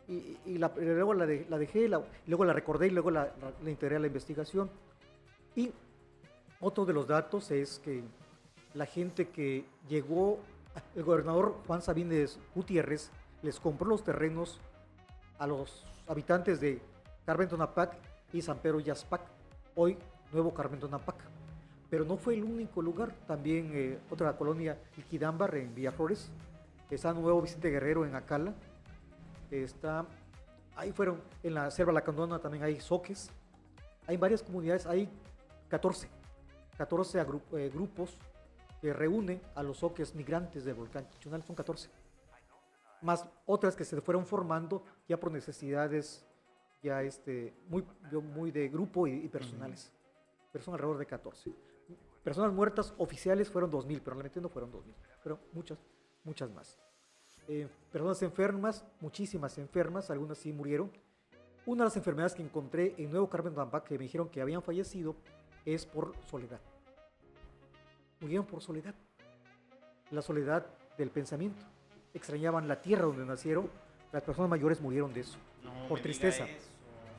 y, y la- luego la, de- la dejé, la- luego la recordé y luego la, la- integré a la investigación. Y otro de los datos es que la gente que llegó, el gobernador Juan Sabines Gutiérrez les compró los terrenos a los habitantes de Carmen Tonapac y San Pedro Yazpac, hoy Nuevo Carmen Tonapac. Pero no fue el único lugar, también eh, otra colonia, Iquidambar en Villaflores, está Nuevo Vicente Guerrero en Acala, está, ahí fueron, en la Selva Lacandona también hay soques, hay varias comunidades, hay 14, 14 agru- eh, grupos que reúnen a los soques migrantes del volcán Chichunal, son 14. Más otras que se fueron formando ya por necesidades ya este, muy, muy de grupo y, y personales. Pero son alrededor de 14. Personas muertas oficiales fueron 2.000, pero realmente no fueron 2.000. Fueron muchas, muchas más. Eh, personas enfermas, muchísimas enfermas, algunas sí murieron. Una de las enfermedades que encontré en Nuevo Carmen de Ambac que me dijeron que habían fallecido es por soledad. Murieron por soledad. La soledad del pensamiento. Extrañaban la tierra donde nacieron. Las personas mayores murieron de eso, No Por tristeza.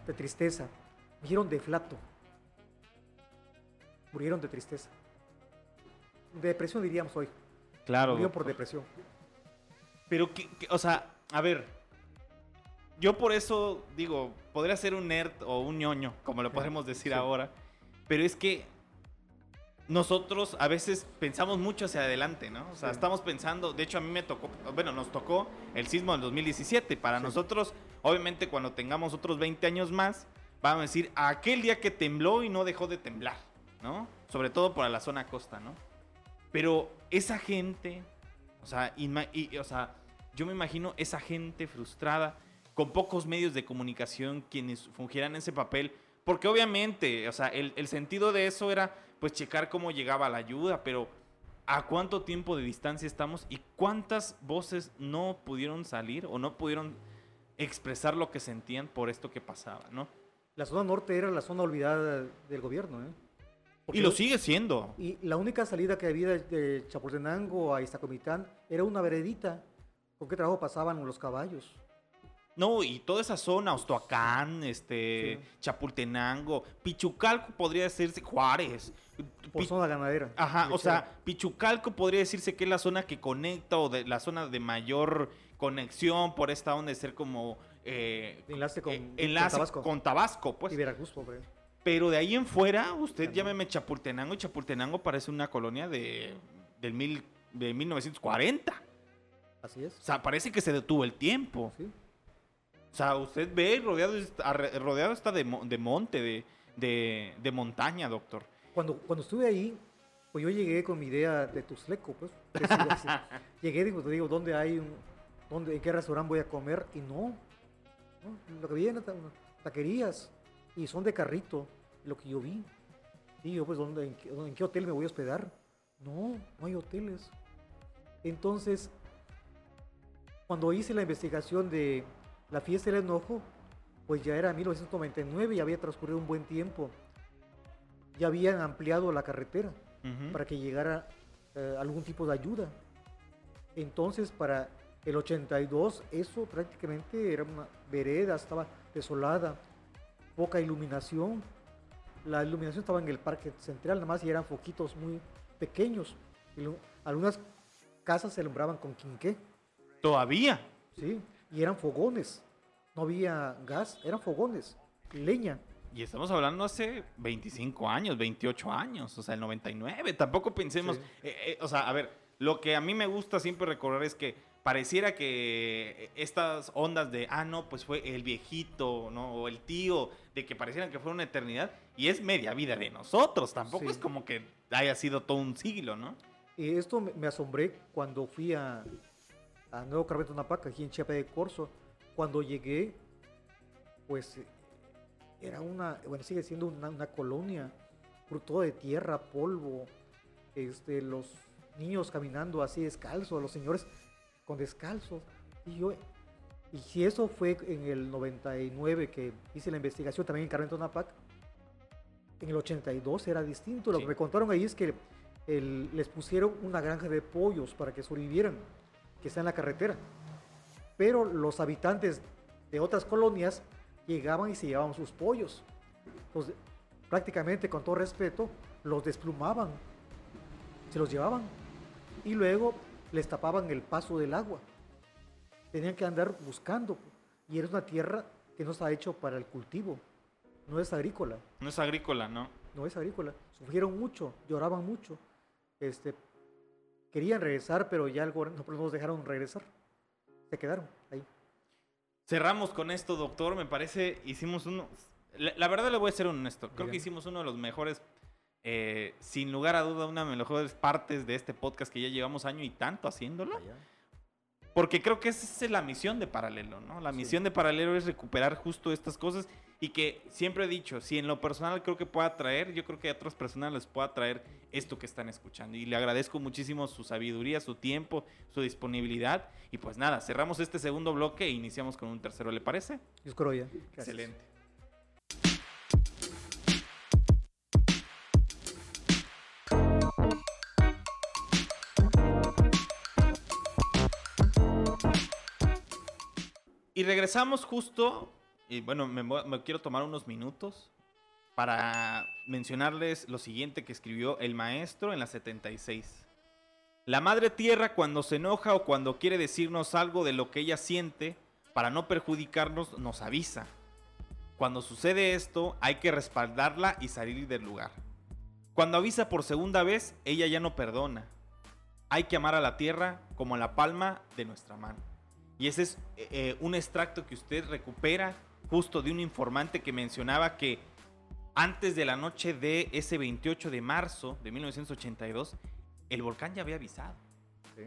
de tristeza. Murieron de flato. Murieron de tristeza. De depresión diríamos hoy. Claro. Murieron por depresión. Pero, que, que- o sea, a ver. Yo por eso digo, podría ser un nerd o un ñoño, como lo podemos decir Sí. ahora. Pero es que nosotros a veces pensamos mucho hacia adelante, ¿no? O sea, Sí. estamos pensando, de hecho a mí me tocó, bueno, nos tocó el sismo del 2017. Para Sí. nosotros, obviamente cuando tengamos otros 20 años más, vamos a decir, aquel día que tembló y no dejó de temblar, ¿no? Sobre todo por la zona costa, ¿no? Pero esa gente, o sea, y- o sea, yo me imagino esa gente frustrada, con pocos medios de comunicación, quienes fungieran ese papel, porque obviamente, o sea, el, el sentido de eso era, pues, checar cómo llegaba la ayuda, pero ¿a cuánto tiempo de distancia estamos y cuántas voces no pudieron salir o no pudieron expresar lo que sentían por esto que pasaba, ¿no? La zona norte era la zona olvidada del gobierno. ¿eh? Porque Y lo sigue siendo. Y la única salida que había de, Chapultenango a Iztacomitán era una veredita. ¿Con qué trabajo pasaban los caballos? No, y toda esa zona, Ostoacán, este, Sí. Chapultenango, Pichucalco podría decirse Juárez. Por Pi- zona ganadera. Ajá, o sea, Pichucalco podría decirse que es la zona que conecta o de la zona de mayor conexión por esta onda de ser como eh, enlace con- eh, con enlace Tabasco. con Tabasco, pues. y Veracruz, pobre. Pero de ahí en fuera, usted llámeme Chapultenango y Chapultenango parece una colonia de del mil, de 1940. Así es. O sea, parece que se detuvo el tiempo. Sí. O sea, usted ve rodeado, rodeado está de, de monte, de, de, de montaña, doctor. Cuando, cuando estuve ahí, pues yo llegué con mi idea de Tuzleco, pues. así. llegué, digo, te digo, ¿dónde hay un, dónde, en qué restaurante voy a comer? Y no, no, lo que vi eran ta- taquerías y son de carrito, lo que yo vi. Y yo, pues, ¿dónde, en, qué, en qué hotel me voy a hospedar? No, no hay hoteles. Entonces, cuando hice la investigación de la fiesta del enojo, pues ya era 1999 y había transcurrido un buen tiempo. Ya habían ampliado la carretera Ujú. para que llegara eh, algún tipo de ayuda. Entonces, para el 82, eso prácticamente era una vereda, estaba desolada, poca iluminación. La iluminación estaba en el parque central, nada más y eran foquitos muy pequeños. Algunas casas se alumbraban con quinqué, Todavía. ¿sí? Y eran fogones. No había gas, eran fogones, leña. Y estamos hablando hace 25 años, 28 años, o sea, el 99. Tampoco pensemos, Sí. eh, eh, o sea, a ver, lo que a mí me gusta siempre recordar es que pareciera que estas ondas de, ah, no, pues fue el viejito, ¿no? O el tío, de que parecieran que fue una eternidad, y es media vida de nosotros, tampoco Sí. es como que haya sido todo un siglo, ¿no? Y esto me, asombré cuando fui a, a Nuevo Carmen Tonapaca, aquí en Chiapa de Corzo. Cuando llegué, pues eh, era una, bueno, sigue siendo una, una colonia, fruto de tierra, polvo, este, los niños caminando así descalzos, los señores con descalzos. Y yo, y si eso fue en el 99 que hice la investigación también en Carmen Tonapac, en el 82 era distinto. Lo Sí. que me contaron ahí es que el- les pusieron una granja de pollos para que sobrevivieran, que está en la carretera. pero los habitantes de otras colonias llegaban y se llevaban sus pollos. Entonces, prácticamente, con todo respeto, los desplumaban, se los llevaban y luego les tapaban el paso del agua. Tenían que andar buscando y era una tierra que no está hecho para el cultivo, no es agrícola. No es agrícola, ¿no? No es agrícola. Sufrieron mucho, lloraban mucho. Este, querían regresar, pero ya algo no nos dejaron regresar. Se quedaron ahí. Cerramos con esto, doctor. Me parece, hicimos uno. La, la verdad le voy a ser honesto. Creo que hicimos uno de los mejores, eh, sin lugar a duda, una de las mejores partes de este podcast que ya llevamos año y tanto haciéndolo. Porque creo que esa es la misión de Paralelo, ¿no? La Sí. misión de Paralelo es recuperar justo estas cosas y que siempre he dicho, si en lo personal creo que pueda traer, yo creo que a otras personas les pueda traer esto que están escuchando. Y le agradezco muchísimo su sabiduría, su tiempo, su disponibilidad. Y pues nada, cerramos este segundo bloque e iniciamos con un tercero, ¿le parece? Dios Corolla. Gracias. Excelente. Regresamos justo, y bueno, me, quiero tomar unos minutos para mencionarles lo siguiente que escribió el maestro en la 76. La madre tierra cuando se enoja o cuando quiere decirnos algo de lo que ella siente, para no perjudicarnos, nos avisa. Cuando sucede esto, hay que respaldarla y salir del lugar. Cuando avisa por segunda vez, ella ya no perdona. Hay que amar a la tierra como la palma de nuestra mano. Y ese es eh, eh, un extracto que usted recupera justo de un informante que mencionaba que antes de la noche de ese 28 de marzo de 1982, el volcán ya había avisado. Sí,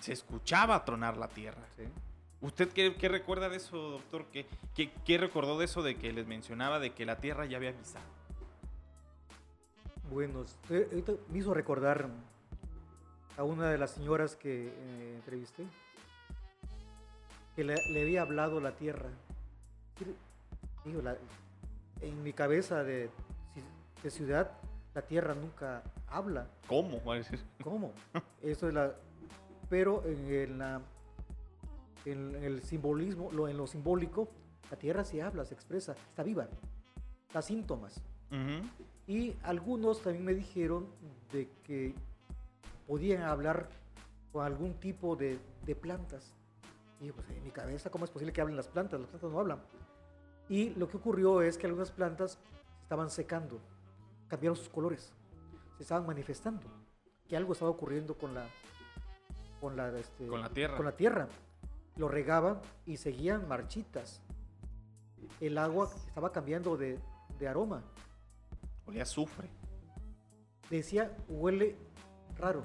Se escuchaba tronar la tierra. sí. ¿Usted qué, qué recuerda de eso, doctor? ¿Qué, qué, qué recordó de eso de que les mencionaba de que la tierra ya había avisado? Bueno, ahorita me hizo recordar a una de las señoras que eh, entrevisté, que le, le había hablado la tierra. Y, digo, la- en mi cabeza de, ci- de ciudad, la tierra nunca habla. ¿Cómo? Va a decir. ¿Cómo? Eso es la. Pero en, la- en el simbolismo, lo, en lo simbólico, la tierra sí habla, se expresa, está viva, da síntomas. Y algunos también me dijeron de que podían hablar con algún tipo de, de plantas. Y pues en mi cabeza, ¿cómo es posible que hablen las plantas? Las plantas no hablan. Y lo que ocurrió es que algunas plantas estaban secando, cambiaron sus colores, se estaban manifestando, que algo estaba ocurriendo con la, con la, este, Con la tierra. Con la tierra. Lo regaban y seguían marchitas. El agua estaba cambiando de, de aroma. Olía azufre. Decía, huele raro,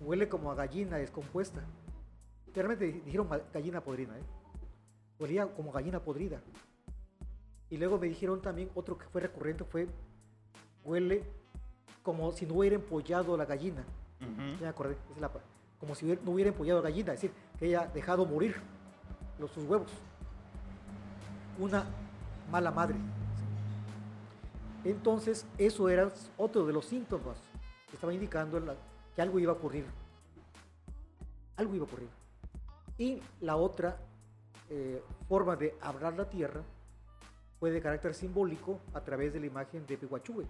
huele como a gallina descompuesta. Realmente di- dijeron gallina podrida, ¿eh? Olía como gallina podrida. Y luego me dijeron también, otro que fue recurrente fue, huele como si no hubiera empollado la gallina. Ya me acordé, es la como si no hubiera empollado la gallina, es decir, que haya dejado morir los, sus huevos. Una mala madre. Entonces, eso era otro de los síntomas que estaba indicando la- que algo iba a ocurrir. Algo iba a ocurrir. Y la otra eh, forma de hablar la tierra fue de carácter simbólico a través de la imagen de Pihuachue.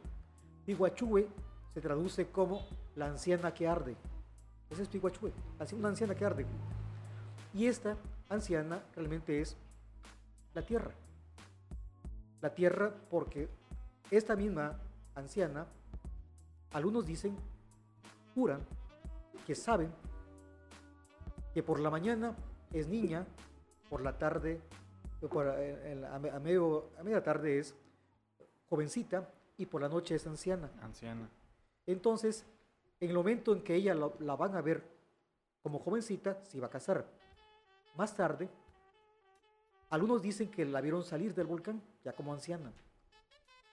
Pihuachue se traduce como la anciana que arde. Ese es Pihuachue, así una anciana que arde. Y esta anciana realmente es la tierra. La tierra porque esta misma anciana, algunos dicen, juran, que saben que por la mañana es niña, por la tarde, por, eh, la- a, a medio, a media tarde es jovencita y por la noche es anciana. Anciana. Entonces, en el momento en que ella lo- la van a ver como jovencita, se iba a casar. Más tarde, algunos dicen que la vieron salir del volcán ya como anciana.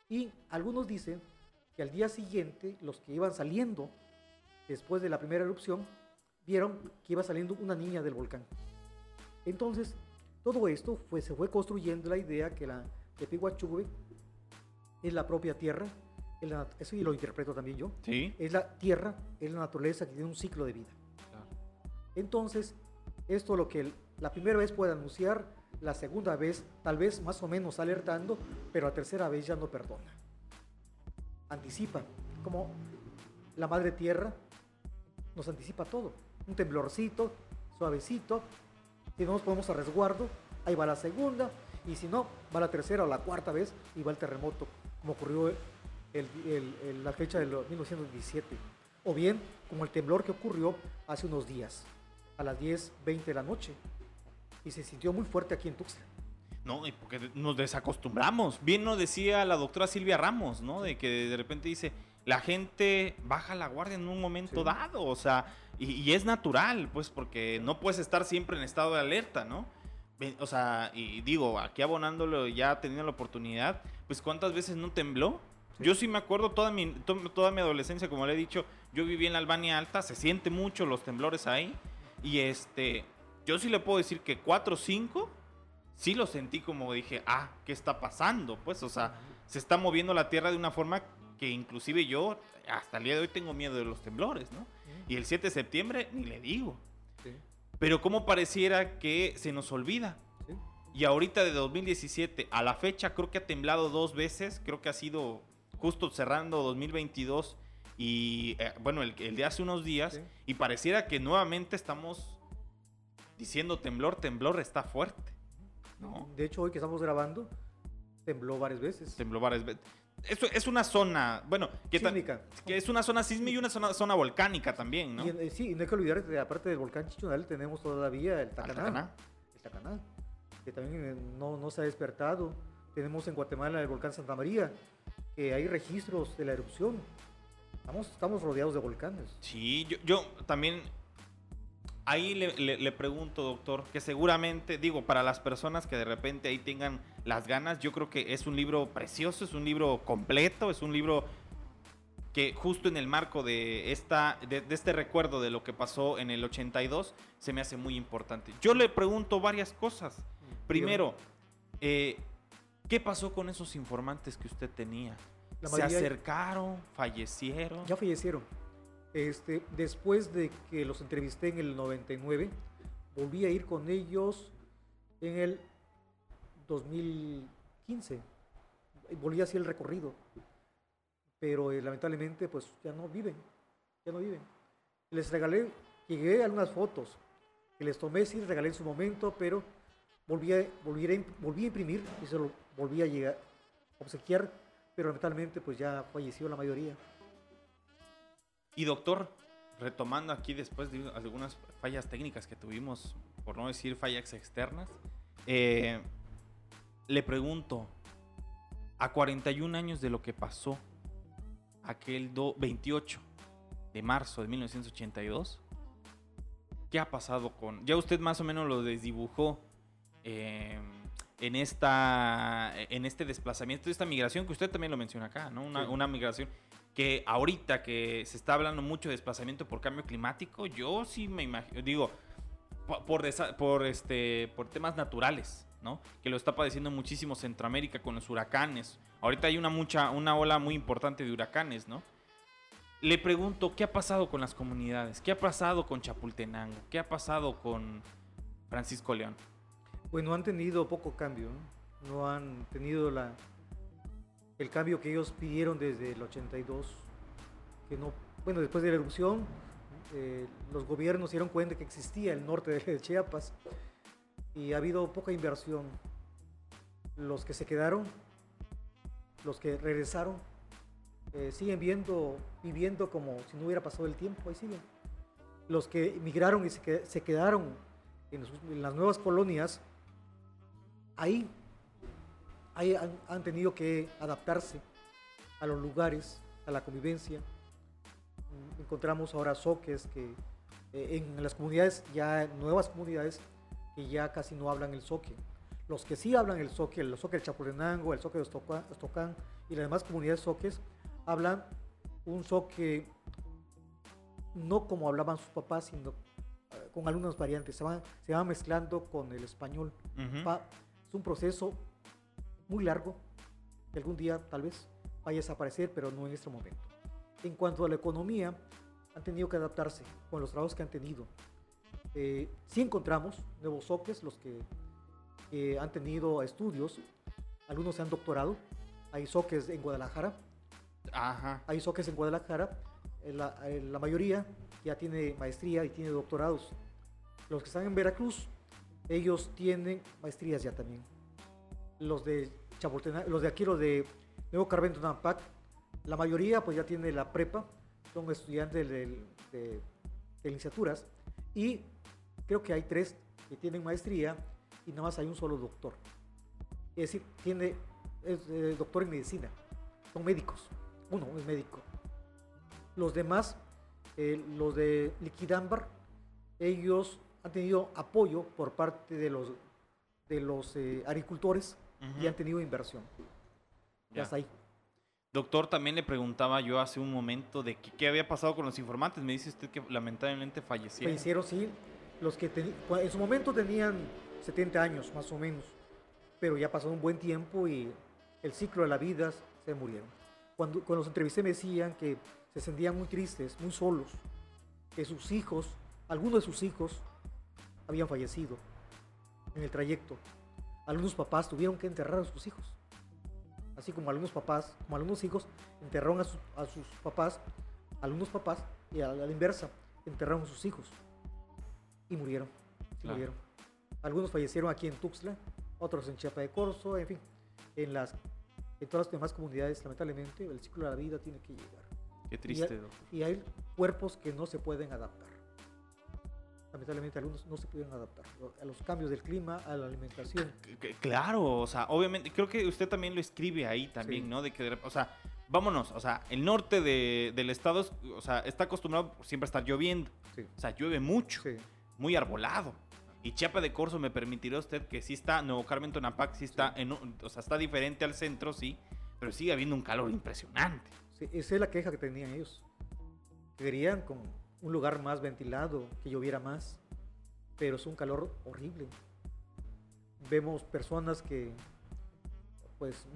Y algunos dicen que al día siguiente, los que iban saliendo después de la primera erupción, vieron que iba saliendo una niña del volcán. Entonces, todo esto fue, se fue construyendo la idea que la de Pihuachube es la propia tierra, es la nat- eso y lo interpreto también yo, Sí. es la tierra, es la naturaleza que tiene un ciclo de vida. Entonces, esto lo que el- La primera vez puede anunciar, la segunda vez tal vez más o menos alertando, pero la tercera vez ya no perdona. Anticipa, como la madre tierra nos anticipa todo. Un temblorcito, suavecito, si no nos ponemos a resguardo, ahí va la segunda, y si no, va la tercera o la cuarta vez y va el terremoto, como ocurrió el, el, el, la fecha de 1917. O bien, como el temblor que ocurrió hace unos días, a las 10.20 de la noche, y se sintió muy fuerte aquí en Tuxtla. No, y porque nos desacostumbramos. Bien nos decía la doctora Silvia Ramos, ¿no? De que de repente dice, la gente baja la guardia en un momento Sí. dado, o sea, y, y es natural, pues, porque no puedes estar siempre en estado de alerta, ¿no? O sea, y digo, aquí abonándolo, ya teniendo la oportunidad, pues, ¿cuántas veces no tembló? Sí. Yo sí me acuerdo toda mi, to- toda mi adolescencia, como le he dicho, yo viví en la Albania Alta, se siente mucho los temblores ahí, y este, yo sí le puedo decir que 4 o 5, sí lo sentí como dije, ah, ¿qué está pasando? Pues, o sea, se está moviendo la tierra de una forma que inclusive yo hasta el día de hoy tengo miedo de los temblores, ¿no? Y el 7 de septiembre ni le digo. Sí, Pero como pareciera que se nos olvida. sí. Y ahorita de 2017 a la fecha creo que ha temblado dos veces, creo que ha sido justo cerrando 2022 y eh, bueno, el, el de hace unos días Sí. y pareciera que nuevamente estamos diciendo temblor, temblor está fuerte. ¿No? De hecho, hoy que estamos grabando, tembló varias veces. Tembló varias veces. Esto es una zona, bueno, que, Sísmica. que es una zona sísmica y una zona, zona volcánica también, ¿no? Y, eh, sí, y no hay que olvidar que aparte del volcán Chichonal tenemos todavía el Tacaná. Tacaná. El Tacaná, que también eh, no, no se ha despertado. Tenemos en Guatemala el volcán Santa María, que hay registros de la erupción. Estamos, estamos rodeados de volcanes. Sí, yo, yo también ahí le, le- le pregunto, doctor, que seguramente, digo, para las personas que de repente ahí tengan las ganas, yo creo que es un libro precioso, es un libro completo, es un libro que justo en el marco de, esta, de, de este recuerdo de lo que pasó en el 82, se me hace muy importante. Yo le pregunto varias cosas. Primero, eh, ¿qué pasó con esos informantes que usted tenía? ¿Se acercaron? ¿Fallecieron? Ya fallecieron. Este, después de que los entrevisté en el 99, volví a ir con ellos en el 2015. Y Volví así el recorrido. Pero eh, lamentablemente pues ya no viven. Ya no viven. Les regalé, llegué a algunas fotos que les tomé, sí, les regalé en su momento, pero volví a, a, volví a imprimir y se lo volví a llegar, obsequiar, pero lamentablemente pues ya falleció la mayoría. Y doctor, retomando aquí después de algunas fallas técnicas que tuvimos, por no decir fallas externas, eh, le pregunto, a 41 años de lo que pasó, aquel do- 28 de marzo de 1982, ¿qué ha pasado con... Ya usted más o menos lo desdibujó eh, en, esta, en este desplazamiento, esta migración que usted también lo menciona acá, ¿no? Una, Sí. una migración ahorita que se está hablando mucho de desplazamiento por cambio climático, yo sí me imagino, digo, po- por, por, este, por temas naturales, ¿no? Que lo está padeciendo muchísimo Centroamérica con los huracanes. Ahorita hay una, mucha, una ola muy importante de huracanes, ¿no? Le pregunto, ¿qué ha pasado con las comunidades? ¿Qué ha pasado con Chapultenango? ¿Qué ha pasado con Francisco León? Bueno, han tenido poco cambio, ¿no? No han tenido la, el cambio que ellos pidieron desde el 82, que no, bueno, después de la erupción, eh, los gobiernos se dieron cuenta que existía el norte de Chiapas y ha habido poca inversión. Los que se quedaron, los que regresaron, eh, siguen viendo, viviendo como si no hubiera pasado el tiempo, ahí siguen. Los que emigraron y se, que- se quedaron en las nuevas colonias, ahí, ahí han, han tenido que adaptarse a los lugares, a la convivencia. Mm, Encontramos ahora soques que eh, en las comunidades, ya nuevas comunidades, que ya casi no hablan el soque. Los que sí hablan el soque, el soque del Chapurenango, el soque de Estocán y las demás comunidades soques, hablan un soque no como hablaban sus papás, sino eh, con algunas variantes. Se van, se van mezclando con el español. Ujú. Va- es un proceso muy largo que algún día tal vez vaya a desaparecer, pero no en este momento. En cuanto a la economía, han tenido que adaptarse con los trabajos que han tenido. Eh, sí encontramos nuevos soques, los que, que han tenido estudios, algunos se han doctorado, hay soques en Guadalajara, Ajá. hay soques en Guadalajara, eh, la, eh, la mayoría ya tiene maestría y tiene doctorados. Los que están en Veracruz, ellos tienen maestrías ya también. Los de Chapultepec, los de aquí, los de Nuevo Carmen Tonampak, la mayoría pues ya tiene la prepa, son estudiantes del- de, de licenciaturas y creo que hay tres que tienen maestría y nada más hay un solo doctor. Es decir, tiene, es eh, doctor en medicina, son médicos, uno es médico. Los demás, eh, los de Liquidambar, ellos han tenido apoyo por parte de los, de los eh, agricultores y han tenido inversión. Ya. Ya está ahí. Doctor, también le preguntaba yo hace un momento de qué había pasado con los informantes. Me dice usted que lamentablemente fallecieron. Fallecieron, sí, los que en su momento tenían 70 años más o menos, pero ya pasó un buen tiempo y el ciclo de la vida se murieron. Cuando, cuando los entrevisté me decían que se sentían muy tristes, muy solos, que sus hijos, algunos de sus hijos, habían fallecido en el trayecto. Algunos papás tuvieron que enterrar a sus hijos. Así como algunos papás, como algunos hijos enterraron a, sus- a sus papás, algunos papás, y a la, a la inversa, enterraron a sus hijos y murieron. Claro. murieron. Algunos fallecieron aquí en Tuxtla, otros en Chiapa de Corzo, en fin, en, las, en todas las demás comunidades, lamentablemente, el ciclo de la vida tiene que llegar. Qué Y triste, hay- doctor. Y hay cuerpos que no se pueden adaptar. Lamentablemente algunos no se pueden adaptar a los cambios del clima, a la alimentación. Claro, o sea, obviamente, creo que usted también lo escribe ahí también, Sí. ¿no? De que, o sea, vámonos, o sea, el norte de- del estado, es- o sea, está acostumbrado siempre a estar lloviendo. Sí, O sea, llueve mucho, sí, muy arbolado. Y Chiapa de Corzo me permitirá usted que sí está, Nuevo Carmen Tonapac sí está, en, o sea, está diferente al centro, sí, pero sigue habiendo un calor impresionante. sí, Esa es la queja que tenían ellos. Querían con un lugar más ventilado, que lloviera más, pero es un calor horrible. Vemos personas que, pues,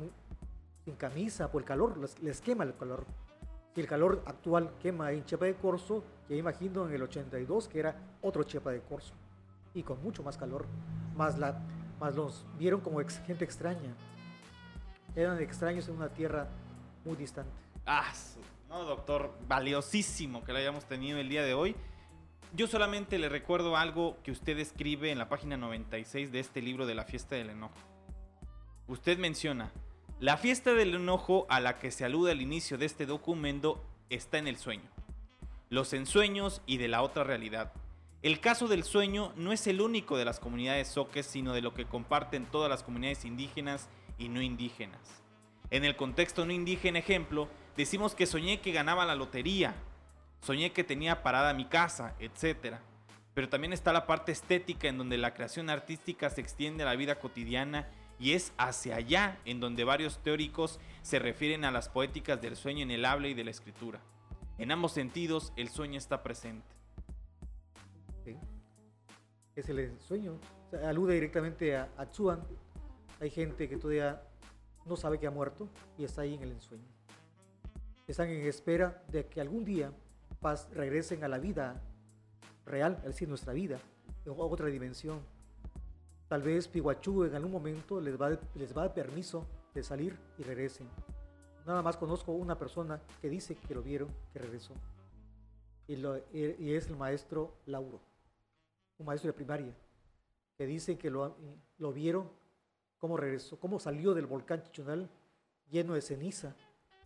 sin camisa por el calor, les, quema el calor. Si el calor actual quema en Chiapa de Corzo, ya imagino en el 82 que era otro Chiapa de Corzo y con mucho más calor, más, la, más los vieron como gente extraña. Eran extraños en una tierra muy distante. Ah, no, doctor, valiosísimo que lo hayamos tenido el día de hoy. Yo solamente le recuerdo algo que usted escribe en la página 96 de este libro de la fiesta del enojo. Usted menciona, la fiesta del enojo a la que se alude al inicio de este documento está en el sueño, los ensueños y de la otra realidad. El caso del sueño no es el único de las comunidades soques, sino de lo que comparten todas las comunidades indígenas y no indígenas. En el contexto no indígena ejemplo, decimos que soñé que ganaba la lotería, soñé que tenía parada mi casa, etc. Pero también está la parte estética en donde la creación artística se extiende a la vida cotidiana y es hacia allá en donde varios teóricos se refieren a las poéticas del sueño en el habla y de la escritura. En ambos sentidos, el sueño está presente. Es el sueño. Alude directamente a, a. Hay gente que todavía no sabe que ha muerto y está ahí en el ensueño. Están en espera de que algún día pas- regresen a la vida real, es decir, nuestra vida, en otra dimensión. Tal vez Piguachú en algún momento les va, les va a dar permiso de salir y regresen. Nada más conozco una persona que dice que lo vieron, que regresó. Y, es el maestro Lauro, un maestro de primaria, que dice que lo, lo vieron, cómo regresó, cómo salió del volcán Chichonal lleno de ceniza,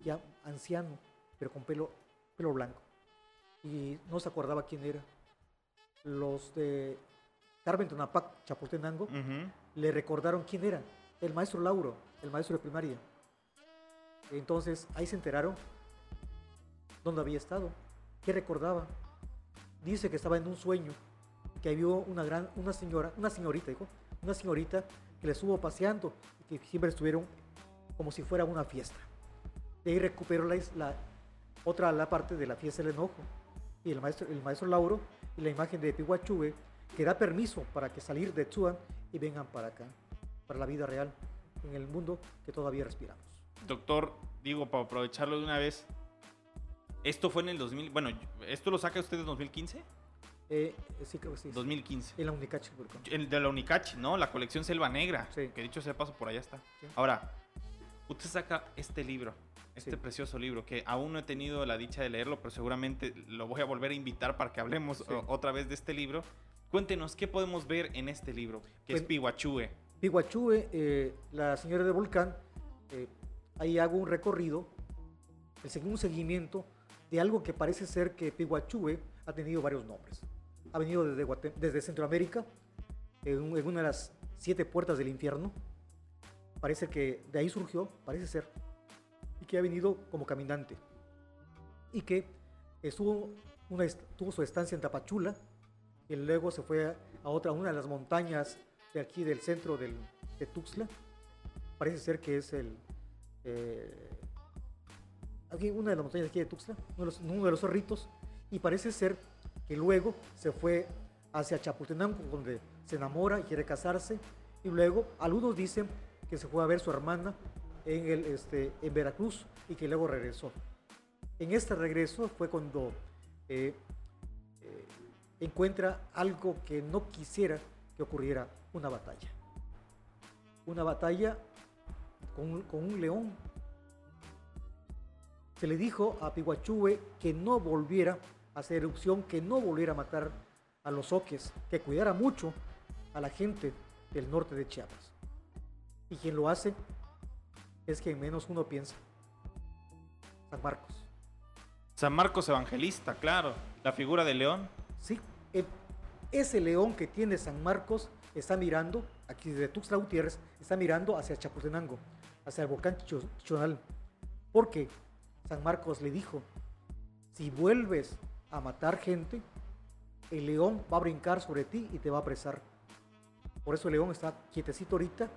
ya anciano, pero con pelo, pelo blanco. Y no se acordaba quién era. Los de Carmen Tonapac, Chapultenango, Ujú. le recordaron quién era, el maestro Lauro, el maestro de primaria. Entonces ahí se enteraron dónde había estado, qué recordaba. Dice que estaba en un sueño, que vio una gran, una señora, una señorita, dijo, una señorita que le estuvo paseando y que siempre estuvieron como si fuera una fiesta. De ahí recuperó la, la otra la parte de la fiesta del enojo y el maestro, el maestro Lauro y la imagen de Pihuachube que da permiso para que salir de Tzuan y vengan para acá, para la vida real, en el mundo que todavía respiramos. Doctor, digo, para aprovecharlo de una vez, esto fue en el 2000, bueno, esto lo saca usted en 2015. Eh, sí, creo que sí. 2015. En la ejemplo. El de la Unicachi, ¿no? La colección Selva Negra. Sí. Que dicho sea paso, por allá está. Sí. Ahora, usted saca este libro, este Sí. precioso libro, que aún no he tenido la dicha de leerlo, pero seguramente lo voy a volver a invitar para que hablemos Sí. otra vez de este libro. Cuéntenos, ¿qué podemos ver en este libro? Que es Bueno, Pihuachue. Piguachue, eh, la señora del volcán, eh, ahí hago un recorrido, un seguimiento de algo que parece ser que Piguachue ha tenido varios nombres. Ha venido desde, desde Centroamérica, en, en una de las siete puertas del infierno. Parece que de ahí surgió, parece ser, que ha venido como caminante. Y que estuvo una, tuvo su estancia en Tapachula, y luego se fue a, otra, una de las montañas de aquí del centro de Tuxtla. Parece ser que es el. eh, aquí, una de las montañas de aquí de Tuxtla, uno de, los, uno. Y parece ser que luego se fue hacia Chapultenango, donde se enamora y quiere casarse. Y luego, algunos dicen que se fue a ver su hermana este, en Veracruz y que luego regresó. En este regreso fue cuando eh, eh, encuentra algo que no quisiera que ocurriera, una batalla. Una batalla con, un- león. Se le dijo a Piguachue que no volviera a hacer erupción, que no volviera a matar a los oques, que cuidara mucho a la gente del norte de Chiapas. Y quien lo hace es quien menos uno piensa. San Marcos. San Marcos Evangelista, claro. La figura de León. Sí, eh, ese león que tiene San Marcos está mirando, aquí desde Tuxtla Gutiérrez, está mirando hacia Chapultenango, hacia el volcán Chichonal. Porque San Marcos le dijo, si vuelves a matar gente, el león va a brincar sobre ti y te va a apresar. Por eso el león está quietecito ahorita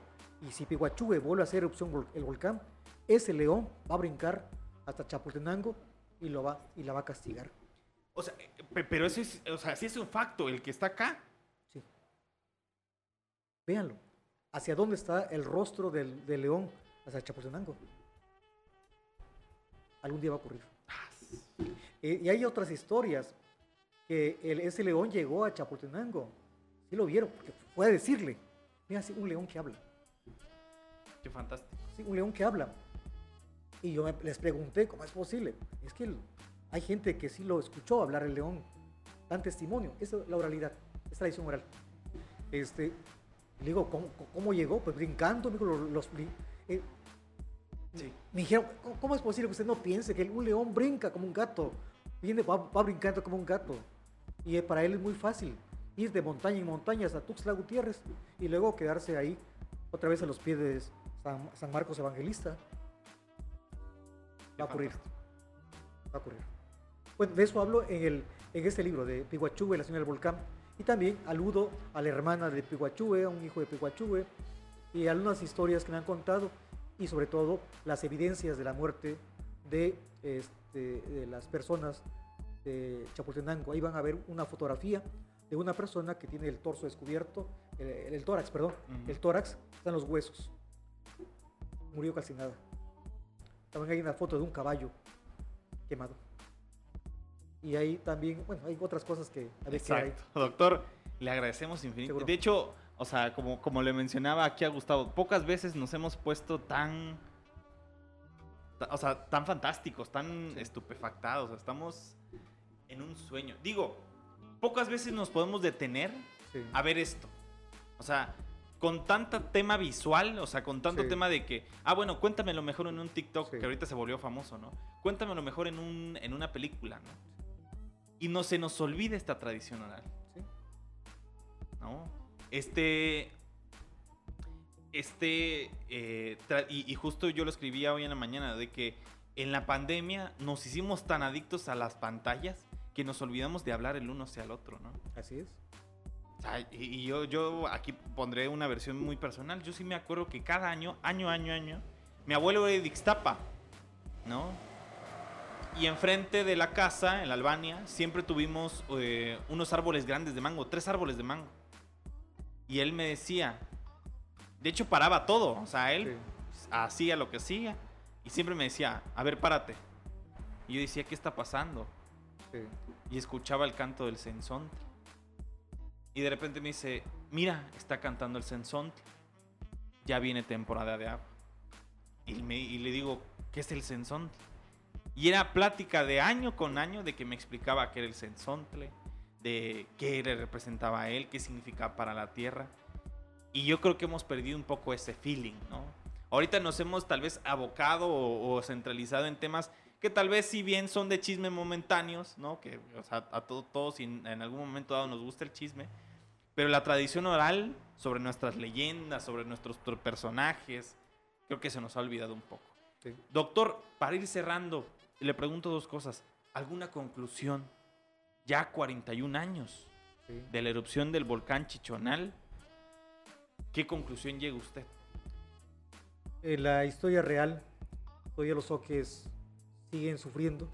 y si Piguachue vuelve a hacer erupción el volcán, ese león va a brincar hasta Chapultenango y, lo va, y la va a castigar. O sea, eh, pe- pero ese es, o sea, sí es un facto. El que está acá. Sí. Véanlo. ¿Hacia dónde está el rostro del, del león? Hacia Chapultenango. Algún día va a ocurrir. Eh, y hay otras historias que el- ese león llegó a Chapultenango. Sí lo vieron, porque fue a decirle. Mira, un león que habla. Qué fantástico. Sí, un león que habla. Y yo me- les pregunté cómo es posible. Es que el- hay gente que sí lo escuchó hablar el león. Dan testimonio. Esa es la oralidad. Es tradición oral. Este, le digo, ¿cómo, cómo llegó? Pues brincando. me los, los eh, Sí. me dijeron, ¿cómo, cómo es posible que usted no piense que un león brinca como un gato? Viene, va, va brincando como un gato. Y eh, para él es muy fácil ir de montaña en montaña hasta Tuxtla Gutiérrez y luego quedarse ahí otra vez a los pies de San, San Marcos Evangelista. Va a ocurrir. Va a ocurrir. Bueno, de eso hablo en, el, en este libro de Piguachue, la señora del volcán. Y también aludo a la hermana de Piguachue, a un hijo de Piguachue, y algunas historias que me han contado, y sobre todo las evidencias de la muerte de, este, de las personas de Chapultenango. Ahí van a ver una fotografía de una persona que tiene el torso descubierto, el, el tórax, perdón, el tórax, están los huesos. Murió calcinada. También hay una foto de un caballo quemado. Y ahí también, bueno, hay otras cosas que a hay. Doctor, le agradecemos infinito. Seguro. De hecho, o sea, como, como le mencionaba aquí a Gustavo, pocas veces nos hemos puesto tan. ta- O sea, tan fantásticos, tan estupefactados. o sea, estamos en un sueño. Digo, pocas veces nos podemos detener Sí. a ver esto. O sea, con tanta tema visual, o sea, con tanto Sí. tema de que, ah, bueno, cuéntame lo mejor en un TikTok, Sí. que ahorita se volvió famoso, ¿no? Cuéntame lo mejor en, un, en una película, ¿no? Y no se nos olvide esta tradición oral, Sí. ¿no? Este... Este... eh, y, y justo yo lo escribía hoy en la mañana, de que en la pandemia nos hicimos tan adictos a las pantallas que nos olvidamos de hablar el uno hacia el otro, ¿no? Así es. Sea, y, y yo, yo aquí pondré una versión muy personal. Yo sí me acuerdo que cada año, año, año, año, mi abuelo era de Ixtapa, ¿no? Y enfrente de la casa, en la Albania, siempre tuvimos eh, unos árboles grandes de mango, tres árboles de mango. Y él me decía, de hecho paraba todo, o sea, él Sí. hacía lo que hacía. Y siempre me decía, a ver, párate. Y yo decía, ¿qué está pasando? Sí. y escuchaba el canto del censón. Y de repente me dice, mira, está cantando el Sensontle. Ya viene temporada de agua. Y, me- y le digo, ¿qué es el Sensontle? Y era plática de año con año de que me explicaba qué era el Sensontle, de qué le representaba a él, qué significaba para la tierra. Y yo creo que hemos perdido un poco ese feeling, ¿no? Ahorita nos hemos tal vez abocado o, o centralizado en temas que tal vez si bien son de chisme momentáneos, ¿no? Que o sea, a to- todos en, en algún momento dado nos gusta el chisme, pero la tradición oral sobre nuestras leyendas, sobre nuestros per- personajes, creo que se nos ha olvidado un poco. Sí. Doctor, para ir cerrando, le pregunto dos cosas. ¿Alguna conclusión? Ya 41 años Sí. de la erupción del volcán Chichonal. ¿Qué conclusión llega usted? En la historia real, todavía los soques siguen sufriendo,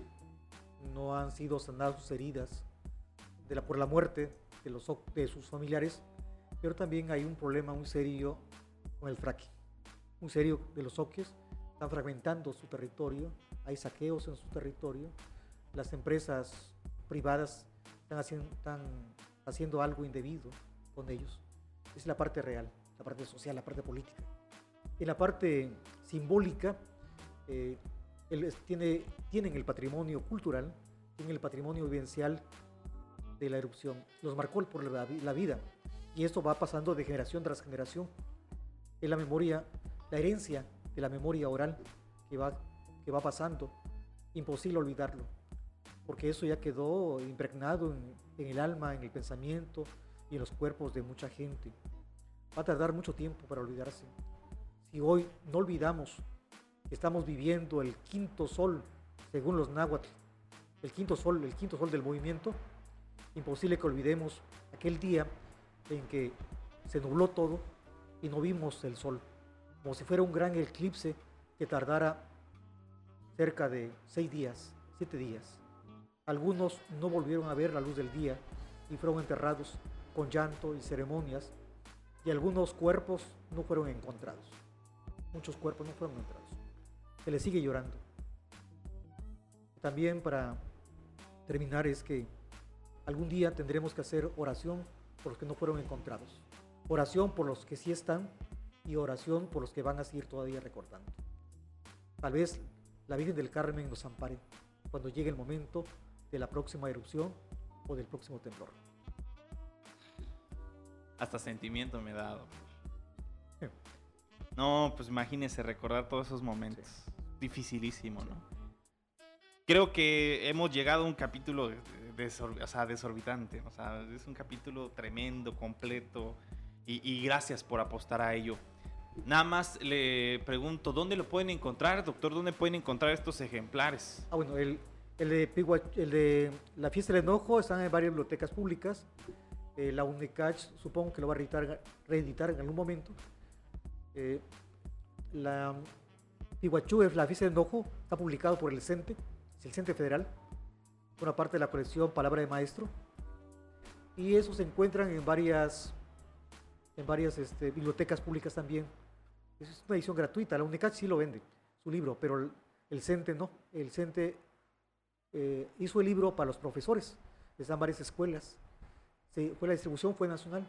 no han sido sanadas sus heridas de la, por la muerte de, los, de sus familiares, pero también hay un problema muy serio con el fracking. Muy serio de los soques, están fragmentando su territorio, hay saqueos en su territorio, las empresas privadas están haciendo, están haciendo algo indebido con ellos. Es la parte real, la parte social, la parte política. En la parte simbólica, eh, el- tienen el patrimonio cultural, tienen el patrimonio vivencial de la erupción. Los marcó por la, vi- la vida. Y esto va pasando de generación tras generación. Es la memoria, la herencia de la memoria oral que va, que va pasando. Imposible olvidarlo. Porque eso ya quedó impregnado en, el alma, en el pensamiento y en los cuerpos de mucha gente. Va a tardar mucho tiempo para olvidarse si hoy no olvidamos estamos viviendo el quinto sol, según los náhuatl, el quinto sol, el quinto sol del movimiento, imposible que olvidemos aquel día en que se nubló todo y no vimos el sol, como si fuera un gran eclipse que tardara cerca de seis días, siete días. Algunos no volvieron a ver la luz del día y fueron enterrados con llanto y ceremonias y algunos cuerpos no fueron encontrados. Muchos cuerpos no fueron encontrados. Se les sigue llorando. También para terminar es que algún día tendremos que hacer oración por los que no fueron encontrados. Oración por los que sí están y oración por los que van a seguir todavía recordando. Tal vez la Virgen del Carmen nos ampare cuando llegue el momento de la próxima erupción o del próximo temblor. Hasta sentimiento me ha dado. Sí. No, pues imagínese recordar todos esos momentos. Dificilísimo, ¿no? Creo que hemos llegado a un capítulo desor- o sea, desorbitante. O sea, es un capítulo tremendo, completo. Y, y gracias por apostar a ello. Nada más le pregunto, ¿dónde lo pueden encontrar, doctor? ¿Dónde pueden encontrar estos ejemplares? Ah, bueno, el, el, de, el de la fiesta del enojo están en varias bibliotecas públicas. Eh, la UNECACH supongo que lo va a reeditar, reeditar en algún momento. Eh, la Piguachú, la fiesta del enojo, está publicado por el CENTE, es el CENTE Federal, una parte de la colección Palabra de Maestro. Y eso se encuentran en varias, en varias este, bibliotecas públicas también. Es una edición gratuita, la UNECACH sí lo vende, su libro, pero el, CENTE no. El CENTE eh, hizo el libro para los profesores, les dan varias escuelas. Fue la distribución fue nacional,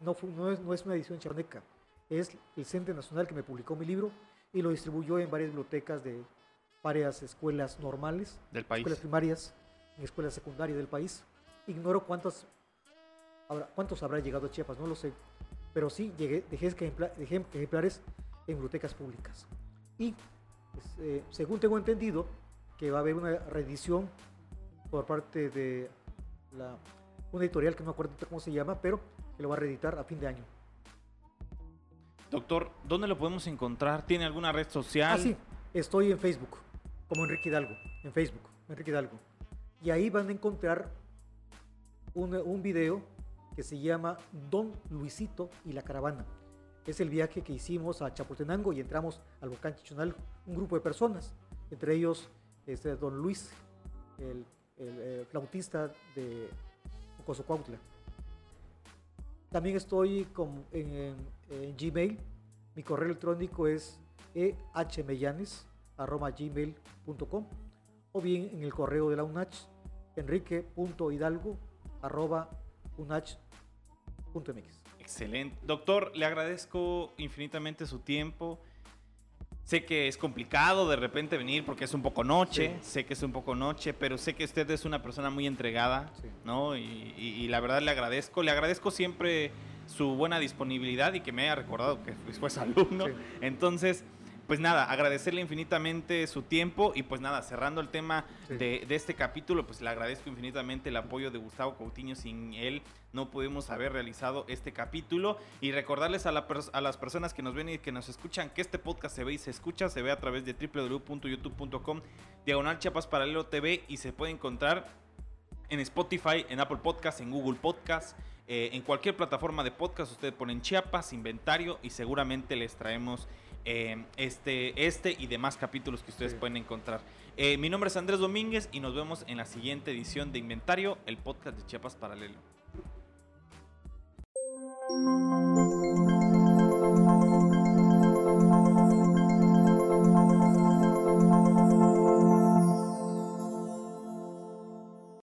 no, es, es una edición charneca, es el CENTE Nacional que me publicó mi libro y lo distribuyó en varias bibliotecas de varias escuelas normales, Del país. escuelas primarias, en escuelas secundarias del país. Ignoro cuántos, habrá, cuántos habrá llegado a Chiapas, no lo sé, pero sí llegué, dejé, dejé ejemplares en bibliotecas públicas. Y pues, eh, según tengo entendido, que va a haber una reedición por parte de la, una editorial que no me acuerdo cómo se llama, pero que lo va a reeditar a fin de año. Doctor, ¿dónde lo podemos encontrar? ¿Tiene alguna red social? Ah, sí, estoy en Facebook, como Enrique Hidalgo, en Facebook, Enrique Hidalgo. Y ahí van a encontrar un, un video que se llama Don Luisito y la Caravana. Es el viaje que hicimos a Chapultenango y entramos al volcán Chichonal, un grupo de personas, entre ellos este, Don Luis, el, eh, flautista de Ocosocuautla. También estoy con- en- en Gmail. Mi correo electrónico es ehmellanes.gmail.com o bien en el correo de la UNACH enrique.hidalgo arroba unach chiapas.mx. Excelente. Doctor, le agradezco infinitamente su tiempo. Sé que es complicado de repente venir porque es un poco noche, sé que es un poco noche, pero sé que usted es una persona muy entregada, Sí. ¿no? Y, y- y la verdad le agradezco, le agradezco siempre su buena disponibilidad y que me haya recordado que fue- su alumno. Sí. Entonces, pues nada, agradecerle infinitamente su tiempo y pues nada, cerrando el tema Sí. de, de este capítulo, pues le agradezco infinitamente el apoyo de Gustavo Coutinho. Sin él no pudimos haber realizado este capítulo. Y recordarles a, la a las personas que nos ven y que nos escuchan que este podcast se ve y se escucha, se ve a través de www.youtube.com, diagonal Chiapas Paralelo TV y se puede encontrar en Spotify, en Apple Podcast, en Google Podcast, eh, en cualquier plataforma de podcast. Ustedes ponen Chiapas, inventario y seguramente les traemos eh, este, este y demás capítulos que ustedes Sí. pueden encontrar. Eh, mi nombre es Andrés Domínguez y nos vemos en la siguiente edición de Inventario, el podcast de Chiapas Paralelo.